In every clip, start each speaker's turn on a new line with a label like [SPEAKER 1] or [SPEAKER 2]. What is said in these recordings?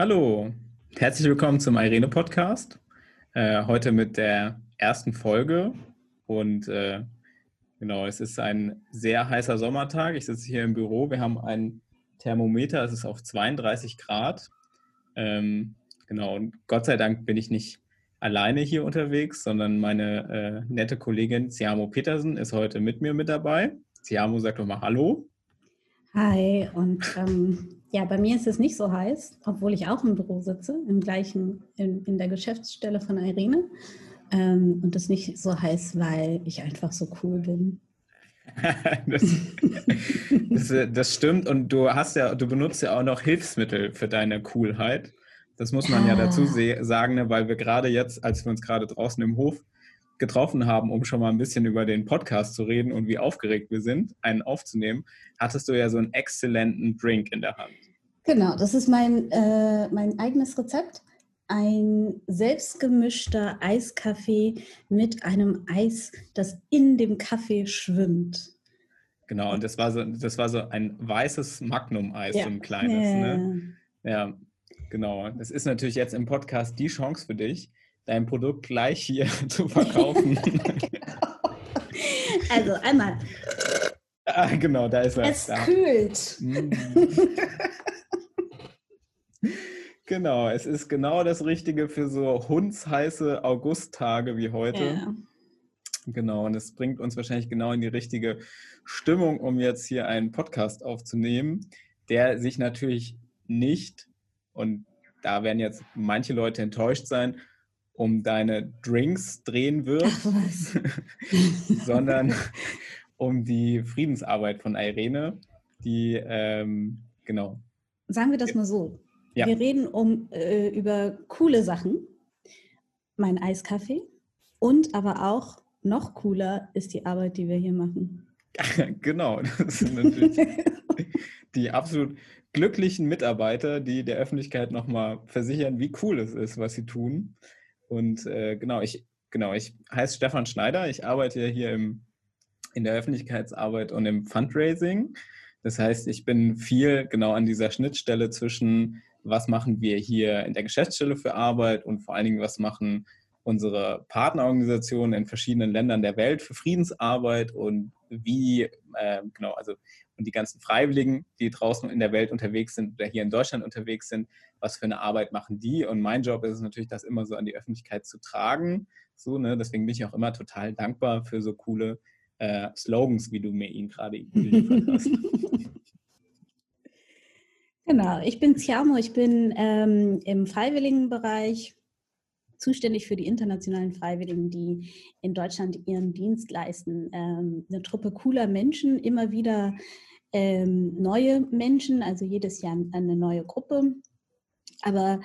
[SPEAKER 1] Hallo, herzlich willkommen zum Irene Podcast. Äh, heute mit der ersten Folge und äh, genau, es ist ein sehr heißer Sommertag. Ich sitze hier im Büro. Wir haben ein Thermometer, es ist auf 32 Grad. Ähm, genau, und Gott sei Dank bin ich nicht alleine hier unterwegs, sondern meine äh, nette Kollegin Siamo Petersen ist heute mit mir mit dabei. Siamo, sag doch mal Hallo.
[SPEAKER 2] Hi, und ähm, ja, bei mir ist es nicht so heiß, obwohl ich auch im Büro sitze, im gleichen, in, in der Geschäftsstelle von Irene. Ähm, und es nicht so heiß, weil ich einfach so cool bin.
[SPEAKER 1] das, das, das, stimmt und du hast ja, du benutzt ja auch noch Hilfsmittel für deine Coolheit. Das muss man ja, ja dazu sagen, ne, weil wir gerade jetzt, als wir uns gerade draußen im Hof getroffen haben, um schon mal ein bisschen über den Podcast zu reden und wie aufgeregt wir sind, einen aufzunehmen, hattest du ja so einen exzellenten Drink in der Hand.
[SPEAKER 2] Genau, das ist mein, äh, mein eigenes Rezept. Ein selbstgemischter Eiskaffee mit einem Eis, das in dem Kaffee schwimmt.
[SPEAKER 1] Genau, und das war so, das war so ein weißes Magnum-Eis, ja. so ein kleines. Ja. Ne? ja, genau. Das ist natürlich jetzt im Podcast die Chance für dich, dein Produkt gleich hier zu verkaufen.
[SPEAKER 2] also einmal.
[SPEAKER 1] Ah, genau, da ist er.
[SPEAKER 2] Es da. kühlt. Mm.
[SPEAKER 1] genau, es ist genau das Richtige für so hundsheiße Augusttage wie heute. Ja. Genau, und es bringt uns wahrscheinlich genau in die richtige Stimmung, um jetzt hier einen Podcast aufzunehmen, der sich natürlich nicht, und da werden jetzt manche Leute enttäuscht sein, um deine Drinks drehen wird, sondern um die Friedensarbeit von Irene, die, ähm, genau.
[SPEAKER 2] Sagen wir das mal so. Ja. Wir reden um, äh, über coole Sachen, mein Eiskaffee und aber auch noch cooler ist die Arbeit, die wir hier machen.
[SPEAKER 1] genau, das sind natürlich die absolut glücklichen Mitarbeiter, die der Öffentlichkeit nochmal versichern, wie cool es ist, was sie tun. Und äh, genau, ich, genau, ich heiße Stefan Schneider. Ich arbeite hier im, in der Öffentlichkeitsarbeit und im Fundraising. Das heißt, ich bin viel genau an dieser Schnittstelle zwischen, was machen wir hier in der Geschäftsstelle für Arbeit und vor allen Dingen, was machen unsere Partnerorganisationen in verschiedenen Ländern der Welt für Friedensarbeit und wie, äh, genau, also und die ganzen Freiwilligen, die draußen in der Welt unterwegs sind oder hier in Deutschland unterwegs sind, was für eine Arbeit machen die? Und mein Job ist es natürlich, das immer so an die Öffentlichkeit zu tragen. So, ne? Deswegen bin ich auch immer total dankbar für so coole äh, Slogans, wie du mir ihn gerade geliefert hast.
[SPEAKER 2] Genau, ich bin Ciamo, ich bin ähm, im Freiwilligenbereich zuständig für die internationalen Freiwilligen, die in Deutschland ihren Dienst leisten. Ähm, eine Truppe cooler Menschen, immer wieder ähm, neue Menschen, also jedes Jahr eine neue Gruppe. Aber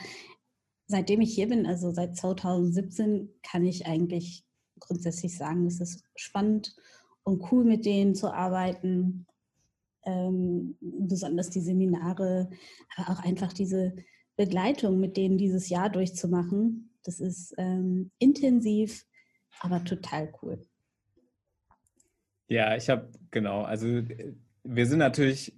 [SPEAKER 2] seitdem ich hier bin, also seit 2017, kann ich eigentlich grundsätzlich sagen, es ist spannend und cool, mit denen zu arbeiten. Ähm, besonders die Seminare, aber auch einfach diese Begleitung mit denen dieses Jahr durchzumachen. Das ist ähm, intensiv, aber total cool.
[SPEAKER 1] Ja, ich habe, genau, also äh, wir sind natürlich,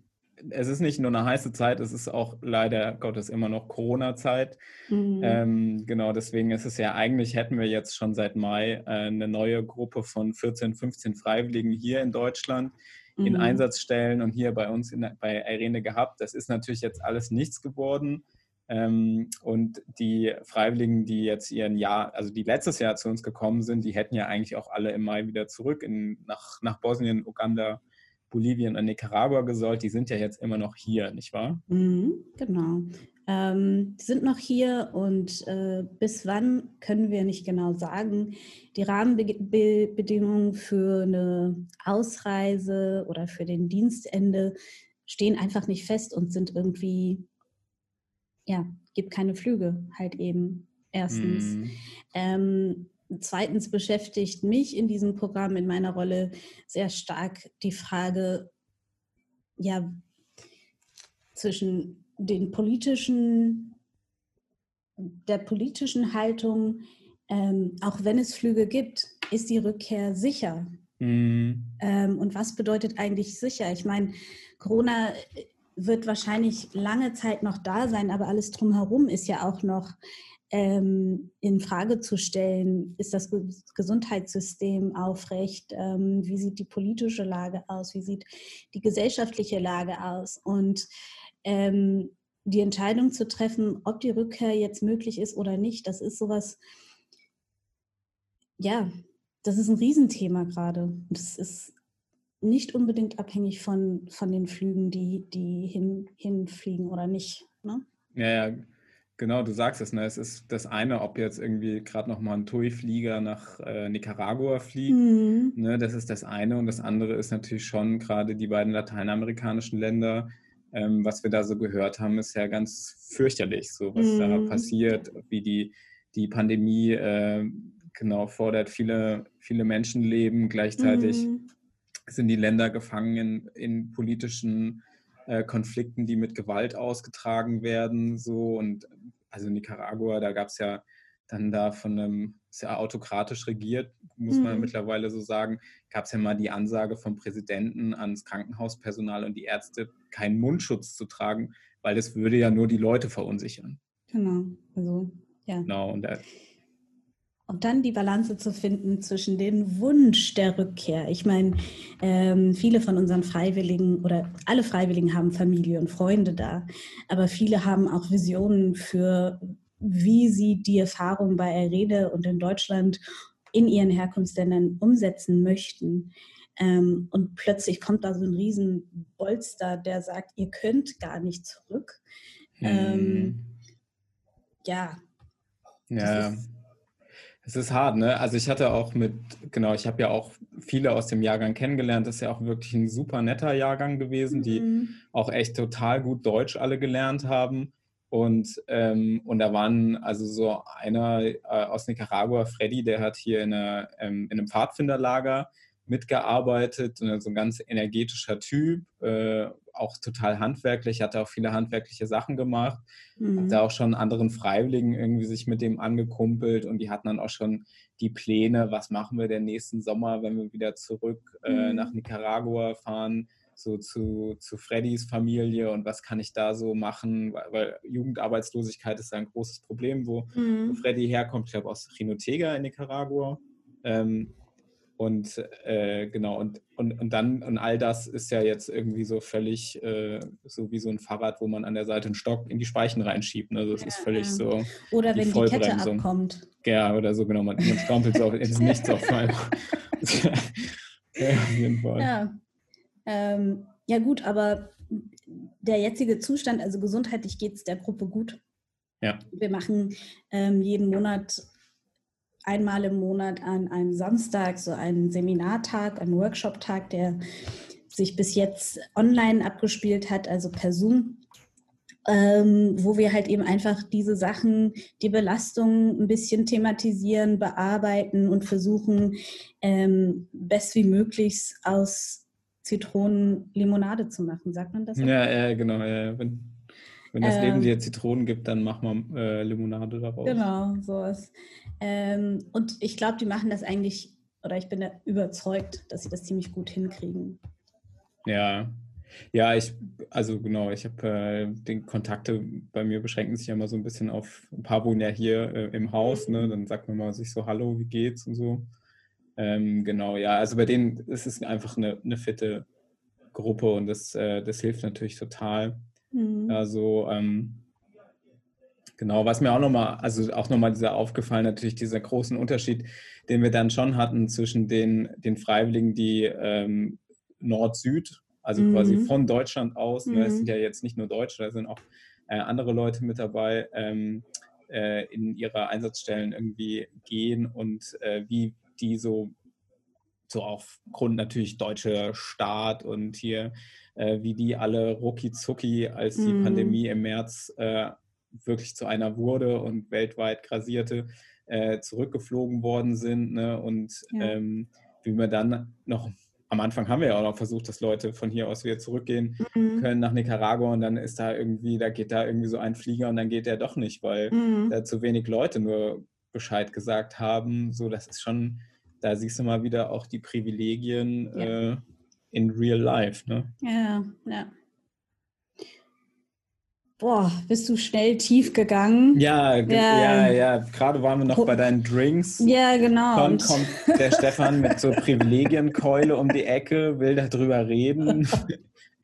[SPEAKER 1] es ist nicht nur eine heiße Zeit, es ist auch leider Gottes immer noch Corona-Zeit. Mhm. Ähm, genau, deswegen ist es ja eigentlich, hätten wir jetzt schon seit Mai äh, eine neue Gruppe von 14, 15 Freiwilligen hier in Deutschland in mhm. Einsatzstellen und hier bei uns in, bei Irene gehabt. Das ist natürlich jetzt alles nichts geworden. Ähm, und die Freiwilligen, die jetzt ihren Jahr, also die letztes Jahr zu uns gekommen sind, die hätten ja eigentlich auch alle im Mai wieder zurück in, nach, nach Bosnien, Uganda, Bolivien und Nicaragua gesollt. Die sind ja jetzt immer noch hier, nicht wahr?
[SPEAKER 2] Mhm, genau. Ähm, die sind noch hier und äh, bis wann können wir nicht genau sagen. Die Rahmenbedingungen für eine Ausreise oder für den Dienstende stehen einfach nicht fest und sind irgendwie ja, gibt keine Flüge halt eben. Erstens. Mm. Ähm, zweitens beschäftigt mich in diesem Programm, in meiner Rolle, sehr stark die Frage, ja, zwischen den politischen, der politischen Haltung, ähm, auch wenn es Flüge gibt, ist die Rückkehr sicher? Mm. Ähm, und was bedeutet eigentlich sicher? Ich meine, Corona wird wahrscheinlich lange Zeit noch da sein, aber alles drumherum ist ja auch noch ähm, in Frage zu stellen. Ist das Gesundheitssystem aufrecht? Ähm, wie sieht die politische Lage aus? Wie sieht die gesellschaftliche Lage aus? Und ähm, die Entscheidung zu treffen, ob die Rückkehr jetzt möglich ist oder nicht, das ist sowas, ja, das ist ein Riesenthema gerade. Das ist nicht unbedingt abhängig von, von den Flügen, die, die hin, hinfliegen oder nicht. Ne?
[SPEAKER 1] Ja, ja, genau, du sagst es. Ne? Es ist das eine, ob jetzt irgendwie gerade nochmal ein TUI-Flieger nach äh, Nicaragua fliegt. Mhm. Ne? Das ist das eine. Und das andere ist natürlich schon gerade die beiden lateinamerikanischen Länder. Ähm, was wir da so gehört haben, ist ja ganz fürchterlich, so was mhm. da passiert, wie die, die Pandemie äh, genau fordert viele, viele Menschenleben. Gleichzeitig mhm sind die Länder gefangen in, in politischen äh, Konflikten, die mit Gewalt ausgetragen werden. So und also Nicaragua, da gab es ja dann da von einem sehr autokratisch regiert, muss man mhm. mittlerweile so sagen, gab es ja mal die Ansage vom Präsidenten ans Krankenhauspersonal und die Ärzte, keinen Mundschutz zu tragen, weil das würde ja nur die Leute verunsichern.
[SPEAKER 2] Genau, also ja.
[SPEAKER 1] Genau, und da,
[SPEAKER 2] und dann die Balance zu finden zwischen dem Wunsch der Rückkehr. Ich meine, ähm, viele von unseren Freiwilligen oder alle Freiwilligen haben Familie und Freunde da, aber viele haben auch Visionen für, wie sie die Erfahrung bei Errede und in Deutschland in ihren Herkunftsländern umsetzen möchten. Ähm, und plötzlich kommt da so ein riesen Bolster, der sagt, ihr könnt gar nicht zurück. Hm. Ähm, ja.
[SPEAKER 1] Ja. Ist, es ist hart, ne? Also ich hatte auch mit, genau, ich habe ja auch viele aus dem Jahrgang kennengelernt. Das ist ja auch wirklich ein super netter Jahrgang gewesen, die mhm. auch echt total gut Deutsch alle gelernt haben. Und, ähm, und da waren also so einer äh, aus Nicaragua, Freddy, der hat hier in, einer, ähm, in einem Pfadfinderlager mitgearbeitet, so ein ganz energetischer Typ, äh, auch total handwerklich, hatte auch viele handwerkliche Sachen gemacht, mhm. hat da auch schon anderen Freiwilligen irgendwie sich mit dem angekumpelt und die hatten dann auch schon die Pläne, was machen wir den nächsten Sommer, wenn wir wieder zurück äh, mhm. nach Nicaragua fahren, so zu, zu Freddys Familie und was kann ich da so machen, weil, weil Jugendarbeitslosigkeit ist ein großes Problem, wo, mhm. wo Freddy herkommt, ich glaube aus Rinotega in Nicaragua. Ähm, und äh, genau, und, und, und dann, und all das ist ja jetzt irgendwie so völlig äh, so wie so ein Fahrrad, wo man an der Seite einen Stock in die Speichen reinschiebt. Ne? Das ja, ist völlig ja. so.
[SPEAKER 2] Oder die wenn die Kette abkommt.
[SPEAKER 1] Ja, oder so, genau. Man, man strampelt so ins Nichts auf einmal.
[SPEAKER 2] ja, auf jeden Fall. Ja. Ähm, ja, gut, aber der jetzige Zustand, also gesundheitlich geht es der Gruppe gut.
[SPEAKER 1] Ja.
[SPEAKER 2] Wir machen ähm, jeden Monat einmal im Monat an einem Samstag so einen Seminartag, einen Workshop-Tag, der sich bis jetzt online abgespielt hat, also per Zoom, ähm, wo wir halt eben einfach diese Sachen, die Belastung ein bisschen thematisieren, bearbeiten und versuchen, ähm, best wie möglich aus Zitronen Limonade zu machen. Sagt man das?
[SPEAKER 1] Ja, ja genau. Ja, wenn, wenn das Leben ähm. dir Zitronen gibt, dann mach mal äh, Limonade daraus.
[SPEAKER 2] Genau, sowas. Ähm, und ich glaube, die machen das eigentlich, oder ich bin da überzeugt, dass sie das ziemlich gut hinkriegen.
[SPEAKER 1] Ja, ja, ich, also genau, ich habe äh, den Kontakte bei mir beschränken sich ja immer so ein bisschen auf ein paar wohnen ja hier äh, im Haus, ne? Dann sagt man mal sich so, hallo, wie geht's und so. Ähm, genau, ja, also bei denen ist es einfach eine, eine fitte Gruppe und das, äh, das hilft natürlich total. Mhm. Also ähm, Genau, was mir auch nochmal, also auch nochmal dieser aufgefallen, natürlich dieser großen Unterschied, den wir dann schon hatten zwischen den, den Freiwilligen, die ähm, Nord-Süd, also mhm. quasi von Deutschland aus, mhm. ne, es mhm. sind ja jetzt nicht nur Deutsche, da sind auch äh, andere Leute mit dabei, ähm, äh, in ihre Einsatzstellen irgendwie gehen und äh, wie die so, so aufgrund natürlich deutscher Staat und hier, äh, wie die alle rucki zucki, als die mhm. Pandemie im März äh, wirklich zu einer wurde und weltweit grasierte, äh, zurückgeflogen worden sind. Ne? Und ja. ähm, wie wir dann noch, am Anfang haben wir ja auch noch versucht, dass Leute von hier aus wieder zurückgehen mhm. können nach Nicaragua und dann ist da irgendwie, da geht da irgendwie so ein Flieger und dann geht der doch nicht, weil mhm. da zu wenig Leute nur Bescheid gesagt haben. So, das ist schon, da siehst du mal wieder auch die Privilegien ja. äh, in real life. Ne?
[SPEAKER 2] Ja, ja. boah, bist du schnell tief gegangen.
[SPEAKER 1] Ja, ja, ja, ja. gerade waren wir noch bei deinen Drinks.
[SPEAKER 2] Ja, genau.
[SPEAKER 1] Dann kommt der Stefan mit so Privilegienkeule um die Ecke, will darüber reden.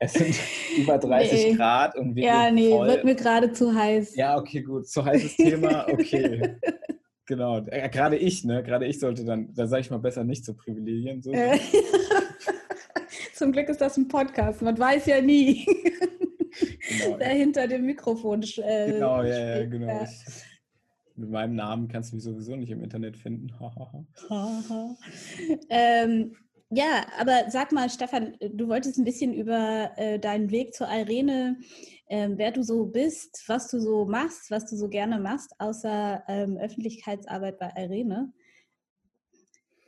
[SPEAKER 1] Es sind über 30 nee. Grad und wir
[SPEAKER 2] Ja, nee, voll. wird mir gerade zu heiß.
[SPEAKER 1] Ja, okay, gut. Zu heißes Thema, okay. genau. Äh, gerade ich, ne? Gerade ich sollte dann, da sage ich mal besser nicht zu Privilegien. So. Äh,
[SPEAKER 2] Zum Glück ist das ein Podcast. Man weiß ja nie. Genau. Der hinter dem Mikrofon
[SPEAKER 1] äh, Genau, ja, ja, genau. Ja. Ich, mit meinem Namen kannst du mich sowieso nicht im Internet finden.
[SPEAKER 2] ähm, ja, aber sag mal, Stefan, du wolltest ein bisschen über äh, deinen Weg zur Irene, äh, wer du so bist, was du so machst, was du so gerne machst, außer ähm, Öffentlichkeitsarbeit bei Irene.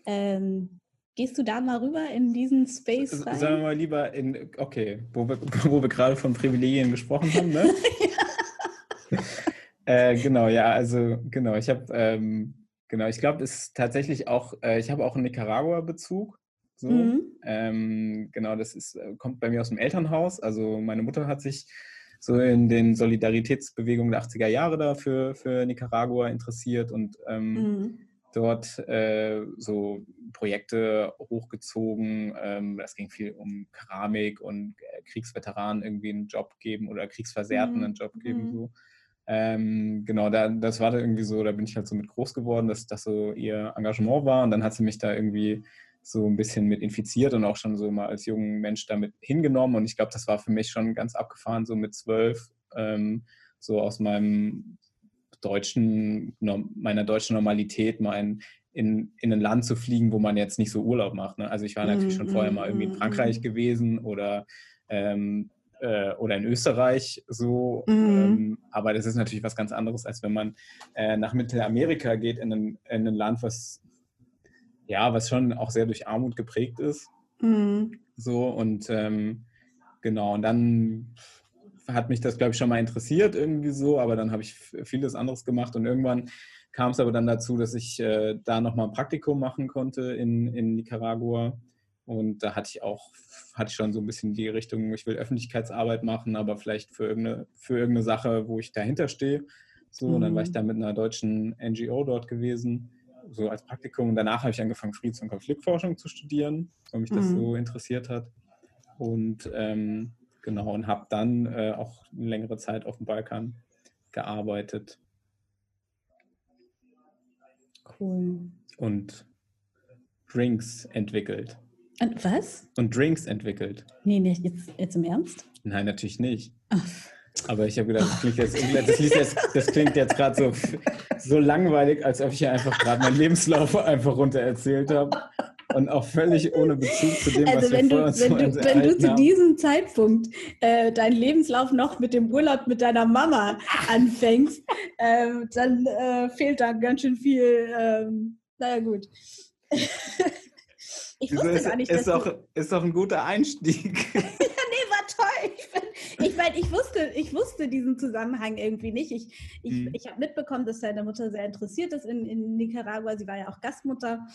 [SPEAKER 2] Ähm, gehst du da mal rüber in diesen Space
[SPEAKER 1] rein? Sagen wir mal lieber in, okay, wo wir, wo wir gerade von Privilegien gesprochen haben, ne? äh, genau, ja, also genau, ich habe, ähm, genau, ich glaube, es ist tatsächlich auch, äh, ich habe auch einen Nicaragua-Bezug. So. Mhm. Ähm, genau, das ist, äh, kommt bei mir aus dem Elternhaus. Also meine Mutter hat sich so in den Solidaritätsbewegungen der 80er Jahre da für, für Nicaragua interessiert und ähm, mhm. dort äh, so Projekte hochgezogen. Ähm, das ging viel um Keramik und äh, Kriegsveteranen irgendwie einen Job geben oder Kriegsversehrten mhm. einen Job geben. Mhm. So. Ähm, genau, da, das war da irgendwie so, da bin ich halt so mit groß geworden, dass das so ihr Engagement war und dann hat sie mich da irgendwie so ein bisschen mit infiziert und auch schon so mal als junger Mensch damit hingenommen. Und ich glaube, das war für mich schon ganz abgefahren, so mit zwölf, ähm, so aus meinem deutschen, meiner deutschen Normalität mal in, in, in ein Land zu fliegen, wo man jetzt nicht so Urlaub macht. Ne? Also ich war natürlich schon vorher mal irgendwie in mhm, Frankreich gewesen oder ähm, äh, oder in Österreich so. Mhm. Ähm, aber das ist natürlich was ganz anderes, als wenn man äh, nach Mittelamerika geht, in ein, in ein Land, was ja, was schon auch sehr durch Armut geprägt ist. Mhm. So und ähm, genau, und dann hat mich das, glaube ich, schon mal interessiert irgendwie so, aber dann habe ich vieles anderes gemacht und irgendwann kam es aber dann dazu, dass ich äh, da nochmal ein Praktikum machen konnte in, in Nicaragua. Und da hatte ich auch, hatte ich schon so ein bisschen die Richtung, ich will Öffentlichkeitsarbeit machen, aber vielleicht für irgendeine, für irgendeine Sache, wo ich dahinter stehe. So, mhm. und dann war ich mhm. da mit einer deutschen NGO dort gewesen so als Praktikum. Und danach habe ich angefangen, Friedens- und Konfliktforschung zu studieren, weil mich das mhm. so interessiert hat. Und ähm, genau, und habe dann äh, auch eine längere Zeit auf dem Balkan gearbeitet.
[SPEAKER 2] Cool.
[SPEAKER 1] Und Drinks entwickelt.
[SPEAKER 2] Und was?
[SPEAKER 1] Und Drinks entwickelt.
[SPEAKER 2] Nee, nicht jetzt, jetzt im Ernst?
[SPEAKER 1] Nein, natürlich nicht. Ach. Aber ich habe gedacht, das klingt jetzt, das jetzt, das klingt jetzt gerade so, so langweilig, als ob ich ja einfach gerade meinen Lebenslauf einfach runter erzählt habe. Und auch völlig ohne Bezug zu dem, also was
[SPEAKER 2] wenn
[SPEAKER 1] wir
[SPEAKER 2] du, wenn du, wenn du zu diesem Zeitpunkt äh, deinen Lebenslauf noch mit dem Urlaub mit deiner Mama anfängst, äh, dann äh, fehlt da ganz schön viel. Ähm, naja, gut.
[SPEAKER 1] ich wusste ist, gar nicht, ist, dass auch, ist doch ein guter Einstieg.
[SPEAKER 2] ja, nee, war toll. Ich bin, ich meine, ich wusste, ich wusste diesen Zusammenhang irgendwie nicht. Ich, ich, mhm. ich habe mitbekommen, dass seine Mutter sehr interessiert ist in, in Nicaragua. Sie war ja auch Gastmutter.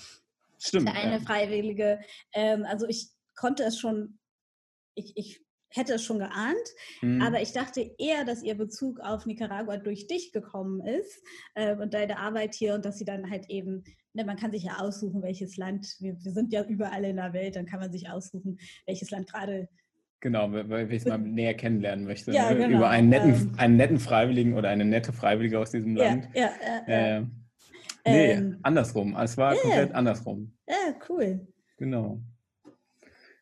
[SPEAKER 1] Stimmt.
[SPEAKER 2] Eine ja. Freiwillige. Ähm, also ich konnte es schon, ich, ich hätte es schon geahnt, mhm. aber ich dachte eher, dass ihr Bezug auf Nicaragua durch dich gekommen ist äh, und deine Arbeit hier und dass sie dann halt eben, ne, man kann sich ja aussuchen, welches Land, wir, wir, sind ja überall in der Welt, dann kann man sich aussuchen, welches Land gerade
[SPEAKER 1] Genau, weil ich es mal näher kennenlernen möchte. Ja, ne? genau. Über einen netten, ähm, einen netten Freiwilligen oder eine nette Freiwillige aus diesem Land. Ja, ja, ja, äh, nee, ähm, andersrum. Es war yeah. komplett andersrum.
[SPEAKER 2] Ja, cool.
[SPEAKER 1] Genau.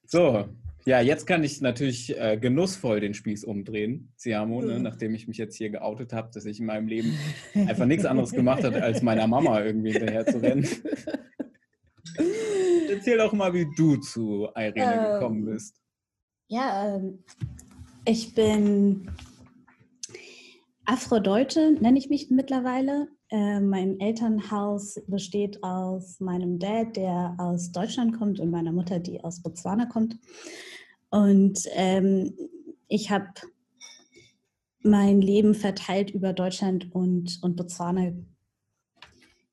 [SPEAKER 1] So, ja, jetzt kann ich natürlich äh, genussvoll den Spieß umdrehen, Siamo, ne? nachdem ich mich jetzt hier geoutet habe, dass ich in meinem Leben einfach nichts anderes gemacht habe, als meiner Mama irgendwie hinterher zu rennen. Erzähl doch mal, wie du zu Irene ähm, gekommen bist.
[SPEAKER 2] Ja, ähm, ich bin Afrodeutsche, nenne ich mich mittlerweile. Äh, mein Elternhaus besteht aus meinem Dad, der aus Deutschland kommt, und meiner Mutter, die aus Botswana kommt. Und ähm, ich habe mein Leben verteilt über Deutschland und, und Botswana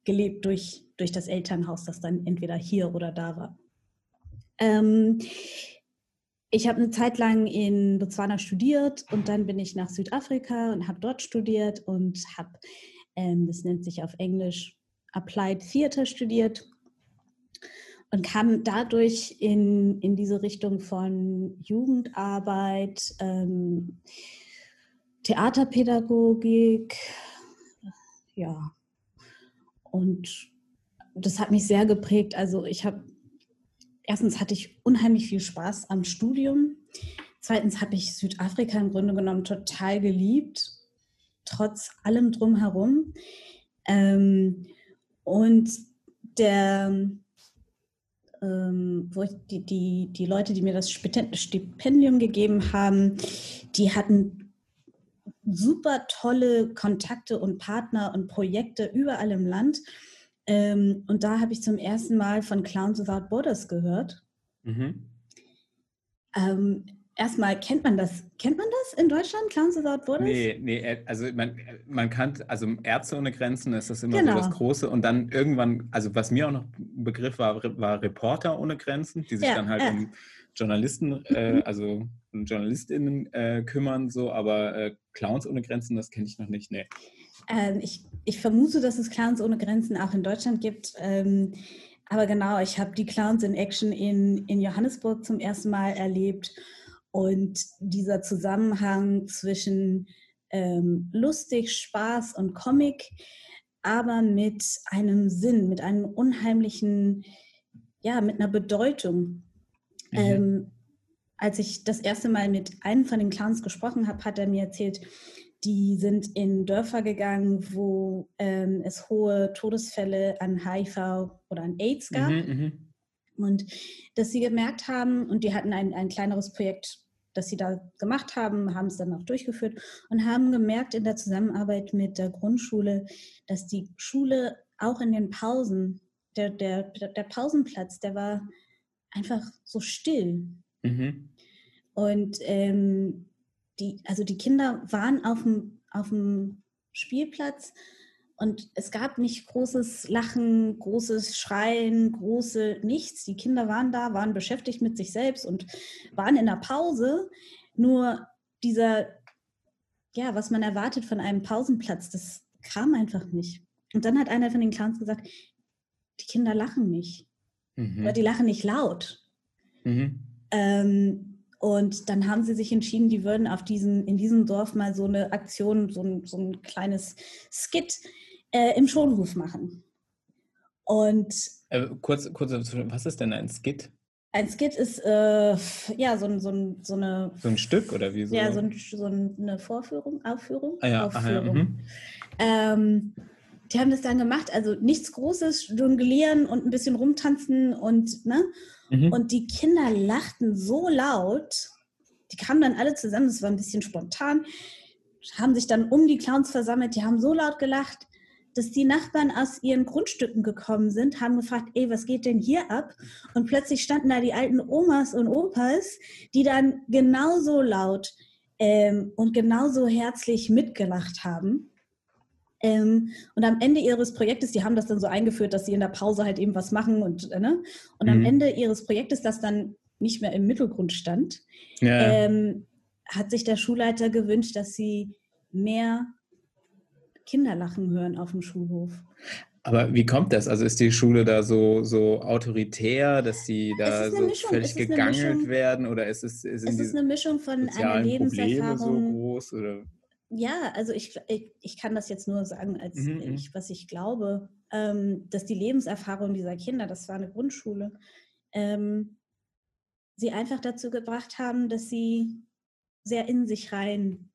[SPEAKER 2] gelebt durch, durch das Elternhaus, das dann entweder hier oder da war. Ähm, ich habe eine Zeit lang in Botswana studiert und dann bin ich nach Südafrika und habe dort studiert und habe, ähm, das nennt sich auf Englisch Applied Theater studiert und kam dadurch in, in diese Richtung von Jugendarbeit, ähm, Theaterpädagogik, ja. Und das hat mich sehr geprägt. Also ich habe, erstens hatte ich unheimlich viel Spaß am Studium. Zweitens habe ich Südafrika im Grunde genommen total geliebt, trotz allem drumherum. Ähm, und der, ähm, wo ich die, die, die Leute, die mir das Stipendium gegeben haben, die hatten super tolle Kontakte und Partner und Projekte überall im Land. Ähm, und da habe ich zum ersten Mal von Clowns Without Borders gehört. Mhm. Ähm, erstmal, kennt man das? Kennt man das in Deutschland, Clowns Without Borders?
[SPEAKER 1] Nee, nee, äh, also man, man kann, also Ärzte ohne Grenzen ist das immer genau. so das Große. Und dann irgendwann, also was mir auch noch ein Begriff war, war Reporter ohne Grenzen, die sich ja, dann halt ja. um Journalisten, äh, also um JournalistInnen äh, kümmern, so, aber äh, Clowns ohne Grenzen, das kenne ich noch nicht, nee.
[SPEAKER 2] Ähm, ich, ich vermute, dass es Clowns ohne Grenzen auch in Deutschland gibt. Ähm, aber genau, ich habe die Clowns in Action in, in Johannesburg zum ersten Mal erlebt. Und dieser Zusammenhang zwischen ähm, lustig, Spaß und Comic, aber mit einem Sinn, mit einem unheimlichen, ja, mit einer Bedeutung. Mhm. Ähm, als ich das erste Mal mit einem von den Clowns gesprochen habe, hat er mir erzählt, die sind in Dörfer gegangen, wo ähm, es hohe Todesfälle an HIV oder an AIDS gab. Mhm, mhm, und dass sie gemerkt haben, und die hatten ein, ein kleineres Projekt, das sie da gemacht haben, haben es dann auch durchgeführt und haben gemerkt in der Zusammenarbeit mit der Grundschule, dass die Schule auch in den Pausen, der, der, der Pausenplatz, der war einfach so still. Mhm. Und ähm, die, also die Kinder waren auf dem, auf dem Spielplatz und es gab nicht großes Lachen, großes Schreien, große nichts. Die Kinder waren da, waren beschäftigt mit sich selbst und waren in der Pause. Nur dieser, ja, was man erwartet von einem Pausenplatz, das kam einfach nicht. Und dann hat einer von den Clowns gesagt, die Kinder lachen nicht. Mhm. Oder die lachen nicht laut. Mhm. Ähm, und dann haben sie sich entschieden, die würden auf diesen, in diesem Dorf mal so eine Aktion, so ein, so ein kleines Skit äh, im Schonhof machen. Und
[SPEAKER 1] äh, kurz, kurz, was ist denn ein Skit?
[SPEAKER 2] Ein Skit ist äh, ja so, so, so eine.
[SPEAKER 1] So ein Stück oder wie so?
[SPEAKER 2] Ja, so, ein, so eine Vorführung, Aufführung.
[SPEAKER 1] Ah, ja,
[SPEAKER 2] Aufführung.
[SPEAKER 1] Aha, mhm.
[SPEAKER 2] ähm, die haben das dann gemacht, also nichts Großes, jonglieren und ein bisschen rumtanzen und ne. Mhm. Und die Kinder lachten so laut, die kamen dann alle zusammen, das war ein bisschen spontan, haben sich dann um die Clowns versammelt, die haben so laut gelacht, dass die Nachbarn aus ihren Grundstücken gekommen sind, haben gefragt, ey, was geht denn hier ab? Und plötzlich standen da die alten Omas und Opas, die dann genauso laut ähm, und genauso herzlich mitgelacht haben. Ähm, und am Ende ihres Projektes, die haben das dann so eingeführt, dass sie in der Pause halt eben was machen und, äh, ne? und mhm. am Ende ihres Projektes, das dann nicht mehr im Mittelgrund stand, ja. ähm, hat sich der Schulleiter gewünscht, dass sie mehr Kinderlachen hören auf dem Schulhof.
[SPEAKER 1] Aber wie kommt das? Also ist die Schule da so, so autoritär, dass die da so Mischung, völlig gegangelt Mischung, werden? Oder ist es,
[SPEAKER 2] ist es ist eine Mischung von einer Lebenserfahrung.
[SPEAKER 1] so groß? Oder?
[SPEAKER 2] Ja, also ich, ich, ich, kann das jetzt nur sagen, als mhm. mhm. ich, was ich glaube, ähm, dass die Lebenserfahrung dieser Kinder, das war eine Grundschule, ähm, sie einfach dazu gebracht haben, dass sie sehr in sich rein.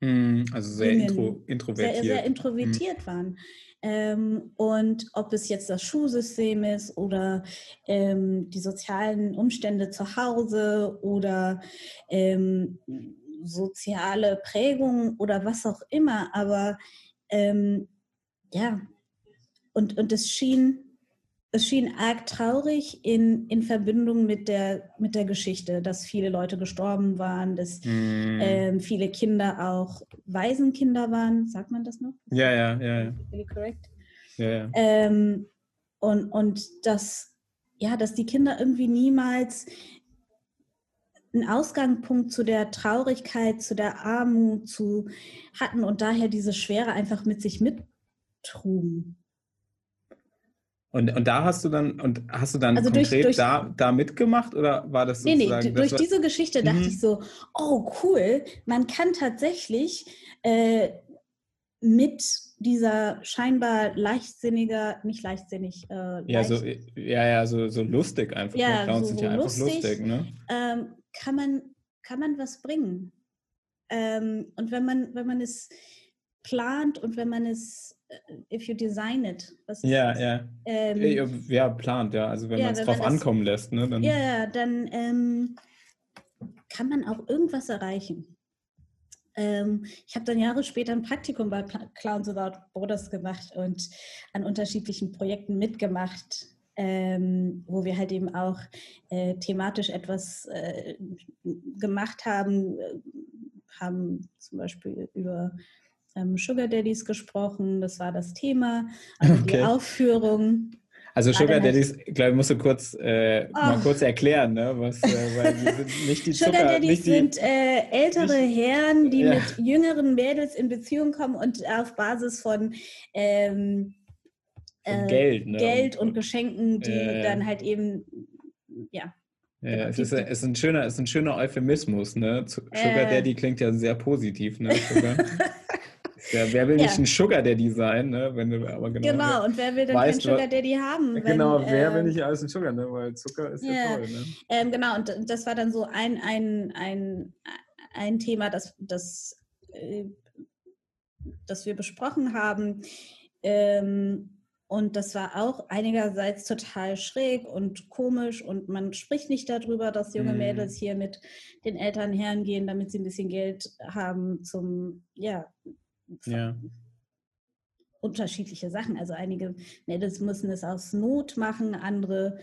[SPEAKER 1] Mhm, also sehr intro, introvertiert.
[SPEAKER 2] Sehr, sehr introvertiert mhm. waren. Ähm, und ob es jetzt das Schulsystem ist oder ähm, die sozialen Umstände zu Hause oder ähm, soziale Prägung oder was auch immer, aber ähm, ja, und, und es schien, es schien arg traurig in, in Verbindung mit der, mit der Geschichte, dass viele Leute gestorben waren, dass mm. ähm, viele Kinder auch Waisenkinder waren, sagt man das noch?
[SPEAKER 1] Ja, ja, ja. ja.
[SPEAKER 2] Correct?
[SPEAKER 1] Ja, ja.
[SPEAKER 2] Ähm, und, und dass, ja, dass die Kinder irgendwie niemals einen Ausgangspunkt zu der Traurigkeit, zu der Armut zu hatten und daher diese Schwere einfach mit sich mittrugen.
[SPEAKER 1] Und, und da hast du dann und hast du dann also konkret durch, durch, da, da mitgemacht oder war das
[SPEAKER 2] sozusagen? Nee, nee, durch diese Geschichte dachte mhm. ich so, oh cool, man kann tatsächlich äh, mit dieser scheinbar leichtsinniger, nicht leichtsinnig, äh,
[SPEAKER 1] ja, leicht, so, ja, ja, so, so lustig einfach.
[SPEAKER 2] Ja, ne? Clowns so, sind ja lustig, einfach lustig, ne? Ähm, kann man, kann man was bringen. Ähm, und wenn man, wenn man es plant und wenn man es, äh, if you design it.
[SPEAKER 1] Was ja, das? ja. Ähm, ja, plant, ja. Also wenn ja, man es drauf ankommen lässt, ne?
[SPEAKER 2] Dann, ja, dann ähm, kann man auch irgendwas erreichen. Ähm, ich habe dann Jahre später ein Praktikum bei Clowns Without Borders gemacht und an unterschiedlichen Projekten mitgemacht, ähm, wo wir halt eben auch äh, thematisch etwas äh, gemacht haben, äh, haben zum Beispiel über ähm, Sugar Daddies gesprochen, das war das Thema, also okay. die Aufführung.
[SPEAKER 1] Also Sugar Daddies, glaube ich, musst du kurz äh, oh. mal kurz erklären, ne? Was, äh, weil die sind nicht die
[SPEAKER 2] Sugar
[SPEAKER 1] Zucker,
[SPEAKER 2] Daddies die, sind äh, ältere nicht, Herren, die ja. mit jüngeren Mädels in Beziehung kommen und auf Basis von ähm,
[SPEAKER 1] Geld, ne?
[SPEAKER 2] Geld und Geschenken, die dann halt eben, ja.
[SPEAKER 1] Ja, genau, es, ist, es, ist ein schöner, es ist ein schöner Euphemismus, ne? Sugar äh. Daddy klingt ja sehr positiv, ne? Ja, wer will ja. nicht ein Sugar Daddy sein, ne? Wenn du, aber
[SPEAKER 2] genau, genau und wer will denn keinen Sugar Daddy haben?
[SPEAKER 1] Wenn, genau, wer äh, will nicht alles ein Sugar, ne? Weil Zucker ist ja, ja toll, ne?
[SPEAKER 2] Ähm, genau, und das war dann so ein, ein, ein, ein Thema, das, das, äh, das wir besprochen haben. Ähm, und das war auch einigerseits total schräg und komisch und man spricht nicht darüber, dass junge mhm. Mädels hier mit den Eltern hergehen, damit sie ein bisschen Geld haben zum, ja,
[SPEAKER 1] ja.
[SPEAKER 2] unterschiedliche Sachen. Also einige Mädels müssen es aus Not machen, andere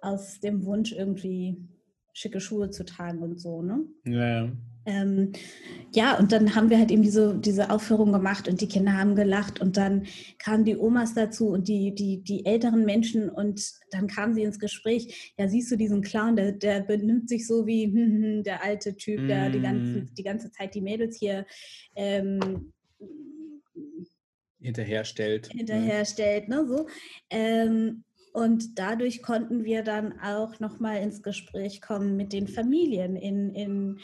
[SPEAKER 2] aus dem Wunsch irgendwie schicke Schuhe zu tragen und so, ne?
[SPEAKER 1] Ja, ja.
[SPEAKER 2] Ähm, ja, und dann haben wir halt eben diese, diese Aufführung gemacht und die Kinder haben gelacht und dann kamen die Omas dazu und die, die, die älteren Menschen und dann kamen sie ins Gespräch. Ja, siehst du diesen Clown, der, der benimmt sich so wie hm, hm, der alte Typ, mm. der die ganze, die ganze Zeit die Mädels hier ähm,
[SPEAKER 1] hinterherstellt.
[SPEAKER 2] Hinterherstellt, ne, so. Ähm, und dadurch konnten wir dann auch nochmal ins Gespräch kommen mit den Familien in, in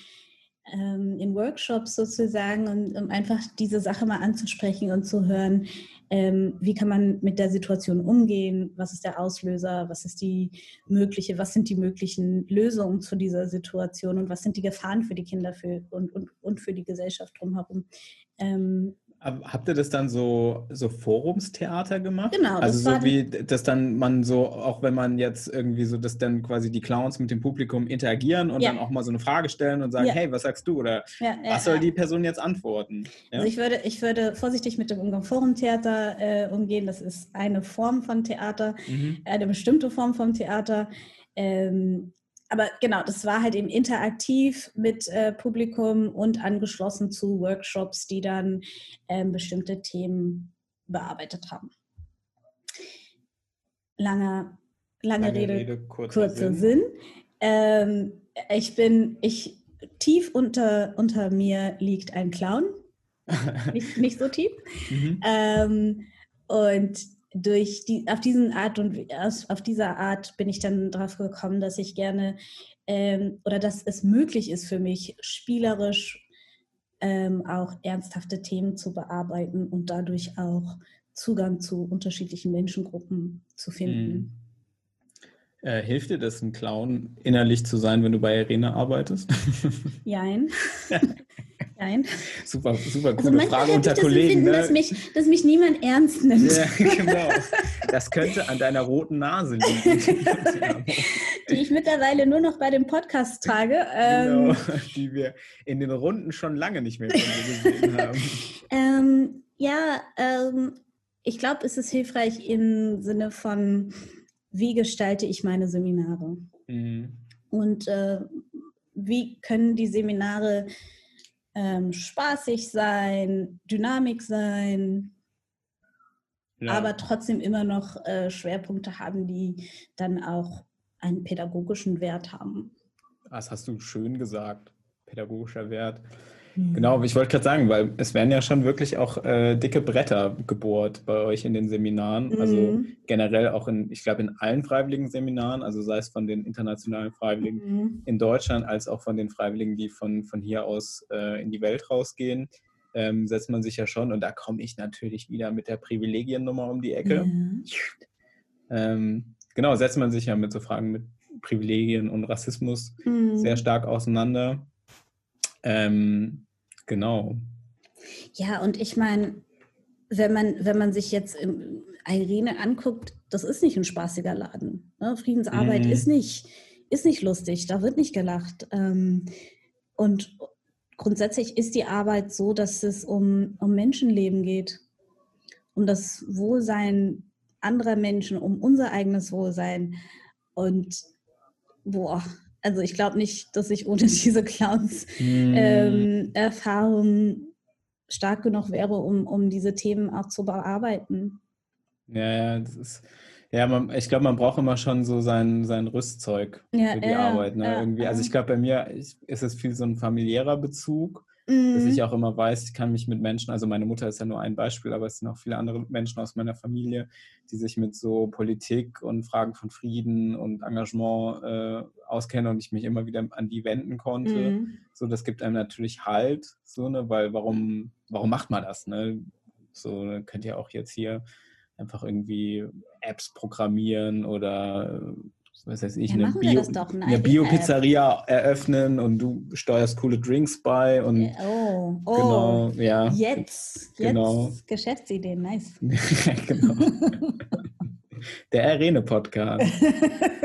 [SPEAKER 2] ähm, in Workshops sozusagen, und, um einfach diese Sache mal anzusprechen und zu hören, ähm, wie kann man mit der Situation umgehen, was ist der Auslöser, was ist die mögliche, was sind die möglichen Lösungen zu dieser Situation? Und was sind die Gefahren für die Kinder für, und, und, und für die Gesellschaft drumherum. Ähm,
[SPEAKER 1] Habt ihr das dann so, so Forumstheater gemacht?
[SPEAKER 2] Genau.
[SPEAKER 1] Also so wie das dann man so, auch wenn man jetzt irgendwie so, dass dann quasi die Clowns mit dem Publikum interagieren und ja. dann auch mal so eine Frage stellen und sagen, ja. hey, was sagst du? Oder ja, was soll die Person jetzt antworten?
[SPEAKER 2] Also ich würde, ich würde vorsichtig mit dem Umgang Forumtheater äh, umgehen. Das ist eine Form von Theater, mhm. eine bestimmte Form von Theater. Ähm, aber genau, das war halt eben interaktiv mit äh, Publikum und angeschlossen zu Workshops, die dann ähm, bestimmte Themen bearbeitet haben. Lange, lange, lange Rede, Rede, kurzer, kurzer Sinn. Sinn. Ähm, ich bin, ich, tief unter, unter mir liegt ein Clown. nicht, nicht so tief. Mhm. Ähm, und durch die, auf diesen Art und auf dieser Art bin ich dann darauf gekommen, dass ich gerne ähm, oder dass es möglich ist für mich, spielerisch ähm, auch ernsthafte Themen zu bearbeiten und dadurch auch Zugang zu unterschiedlichen Menschengruppen zu finden. Mhm.
[SPEAKER 1] Äh, hilft dir das, ein Clown innerlich zu sein, wenn du bei Arena arbeitest?
[SPEAKER 2] Jein. Nein.
[SPEAKER 1] Super, super also coole also Frage unter Kollegen.
[SPEAKER 2] Finden, ne? dass, mich, dass mich niemand ernst nimmt. Ja,
[SPEAKER 1] genau. Das könnte an deiner roten Nase liegen.
[SPEAKER 2] die ich mittlerweile nur noch bei dem Podcast trage.
[SPEAKER 1] Genau, ähm, die wir in den Runden schon lange nicht mehr gesehen haben.
[SPEAKER 2] Ähm, ja, ähm, ich glaube, es ist hilfreich im Sinne von, wie gestalte ich meine Seminare? Mhm. Und äh, wie können die Seminare ähm, spaßig sein, Dynamik sein, ja. aber trotzdem immer noch äh, Schwerpunkte haben, die dann auch einen pädagogischen Wert haben.
[SPEAKER 1] Das hast du schön gesagt. Pädagogischer Wert. Mhm. Genau, ich wollte gerade sagen, weil es werden ja schon wirklich auch äh, dicke Bretter gebohrt bei euch in den Seminaren. Also mhm. Also generell auch in, ich glaube, in allen freiwilligen Seminaren, also sei es von den internationalen Freiwilligen mhm. in Deutschland als auch von den Freiwilligen, die von, von hier aus äh, in die Welt rausgehen, ähm, setzt man sich ja schon, und da komme ich natürlich wieder mit der Privilegiennummer um die Ecke. Ähm, genau, setzt man sich ja mit so Fragen mit Privilegien und Rassismus mhm. sehr stark auseinander. Ähm, genau.
[SPEAKER 2] Ja, und ich meine, wenn man, wenn man sich jetzt Irene anguckt, das ist nicht ein spaßiger Laden. Ne? Friedensarbeit mhm. ist, nicht, ist nicht lustig, da wird nicht gelacht. Ähm, und grundsätzlich ist die Arbeit so, dass es um, um Menschenleben geht, um das Wohlsein anderer Menschen, um unser eigenes Wohlsein. Und boah, also ich glaube nicht, dass ich ohne diese Clowns-Erfahrung mm. ähm, stark genug wäre, um, um diese Themen auch zu bearbeiten.
[SPEAKER 1] Ja, ja, das ist. Ja, man, ich glaube, man braucht immer schon so sein, sein Rüstzeug ja, für die ja, Arbeit. Ne? Ja, Irgendwie. Also ich glaube, bei mir ist es viel so ein familiärer Bezug mhm. dass ich auch immer weiß, ich kann mich mit Menschen, also meine Mutter ist ja nur ein Beispiel, aber es sind auch viele andere Menschen aus meiner Familie, die sich mit so Politik und Fragen von Frieden und Engagement äh, auskennen und ich mich immer wieder an die wenden konnte. Mhm. So, das gibt einem natürlich Halt, so, ne, weil warum, warum macht man das? Ne? So, könnt ihr auch jetzt hier einfach irgendwie Apps programmieren oder was weiß ich, ja, eine, Bio, eine Bio-Pizzeria eröffnen und du steuerst coole Drinks bei und
[SPEAKER 2] oh, oh, genau, ja. Jetzt, genau. jetzt Geschäftsideen, nice. genau.
[SPEAKER 1] Der Arene-Podcast,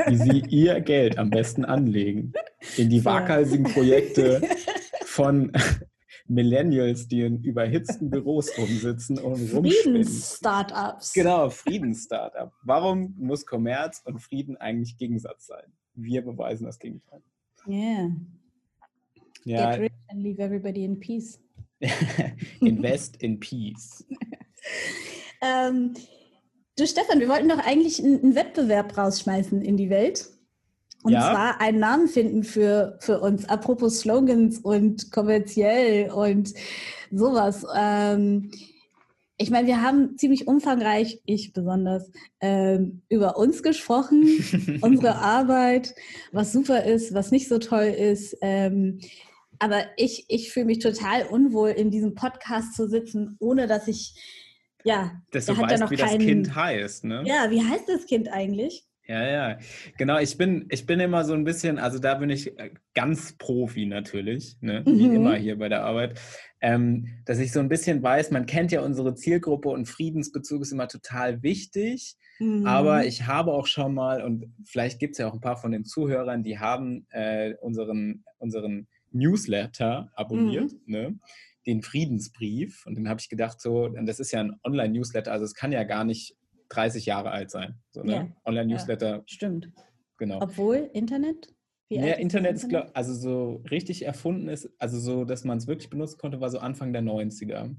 [SPEAKER 1] wie Sie Ihr Geld am besten anlegen in die waghalsigen Projekte von Millennials, die in überhitzten Büros rumsitzen und rumspinnen.
[SPEAKER 2] Friedens-Startups.
[SPEAKER 1] Genau, Friedens-Startup. Warum muss Kommerz und Frieden eigentlich Gegensatz sein? Wir beweisen das Gegenteil.
[SPEAKER 2] Yeah. Ja. Get rich and leave everybody in peace.
[SPEAKER 1] Invest in peace.
[SPEAKER 2] ähm, du Stefan, wir wollten doch eigentlich einen Wettbewerb rausschmeißen in die Welt. Und ja. zwar einen Namen finden für, für uns, apropos Slogans und kommerziell und sowas. Ähm, ich meine, wir haben ziemlich umfangreich, ich besonders, ähm, über uns gesprochen, unsere Arbeit, was super ist, was nicht so toll ist. Ähm, aber ich, ich fühle mich total unwohl, in diesem Podcast zu sitzen, ohne dass ich, ja,
[SPEAKER 1] dass du weißt, ja noch wie keinen, das Kind heißt, ne?
[SPEAKER 2] Ja, wie heißt das Kind eigentlich?
[SPEAKER 1] Ja, ja, genau. Ich bin, ich bin immer so ein bisschen, also da bin ich äh, ganz Profi natürlich, ne? wie mhm. immer hier bei der Arbeit, ähm, dass ich so ein bisschen weiß, man kennt ja unsere Zielgruppe und Friedensbezug ist immer total wichtig. Mhm. Aber ich habe auch schon mal, und vielleicht gibt es ja auch ein paar von den Zuhörern, die haben äh, unseren, unseren Newsletter abonniert, mhm. ne? den Friedensbrief. Und dann habe ich gedacht, so, das ist ja ein Online-Newsletter, also es kann ja gar nicht 30 Jahre alt sein. So, ne? ja. Online-Newsletter. Ja,
[SPEAKER 2] stimmt.
[SPEAKER 1] Genau.
[SPEAKER 2] Obwohl Internet?
[SPEAKER 1] Wie ja, Internet ist, glaub, also so richtig erfunden ist, also so, dass man es wirklich benutzen konnte, war so Anfang der 90er.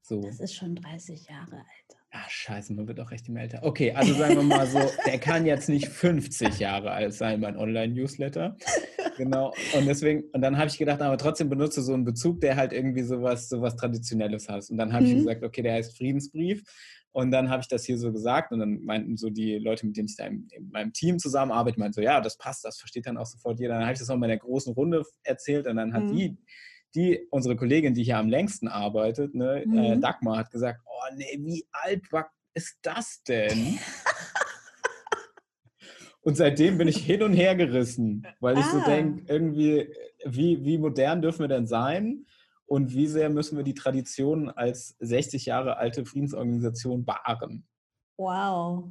[SPEAKER 1] So.
[SPEAKER 2] Das ist schon 30 Jahre alt.
[SPEAKER 1] Ah, scheiße, man wird auch recht immer älter. Okay, also sagen wir mal so, der kann jetzt nicht 50 Jahre alt sein, mein Online-Newsletter. Genau. Und deswegen, und dann habe ich gedacht, aber trotzdem benutze so einen Bezug, der halt irgendwie sowas, sowas Traditionelles hat. Und dann habe mhm. ich gesagt, okay, der heißt Friedensbrief. Und dann habe ich das hier so gesagt und dann meinten so die Leute, mit denen ich da in, in meinem Team zusammenarbeite, meinten so, ja, das passt, das versteht dann auch sofort jeder. Dann habe ich das auch mal in der großen Runde erzählt und dann hat mhm. die, die, unsere Kollegin, die hier am längsten arbeitet, ne, äh, mhm. äh, Dagmar, hat gesagt, oh nee, wie alt ist das denn? Und seitdem bin ich hin und her gerissen, weil ich ah. so denke, irgendwie, wie, wie modern dürfen wir denn sein? Und wie sehr müssen wir die Tradition als 60 Jahre alte Friedensorganisation bewahren?
[SPEAKER 2] Wow.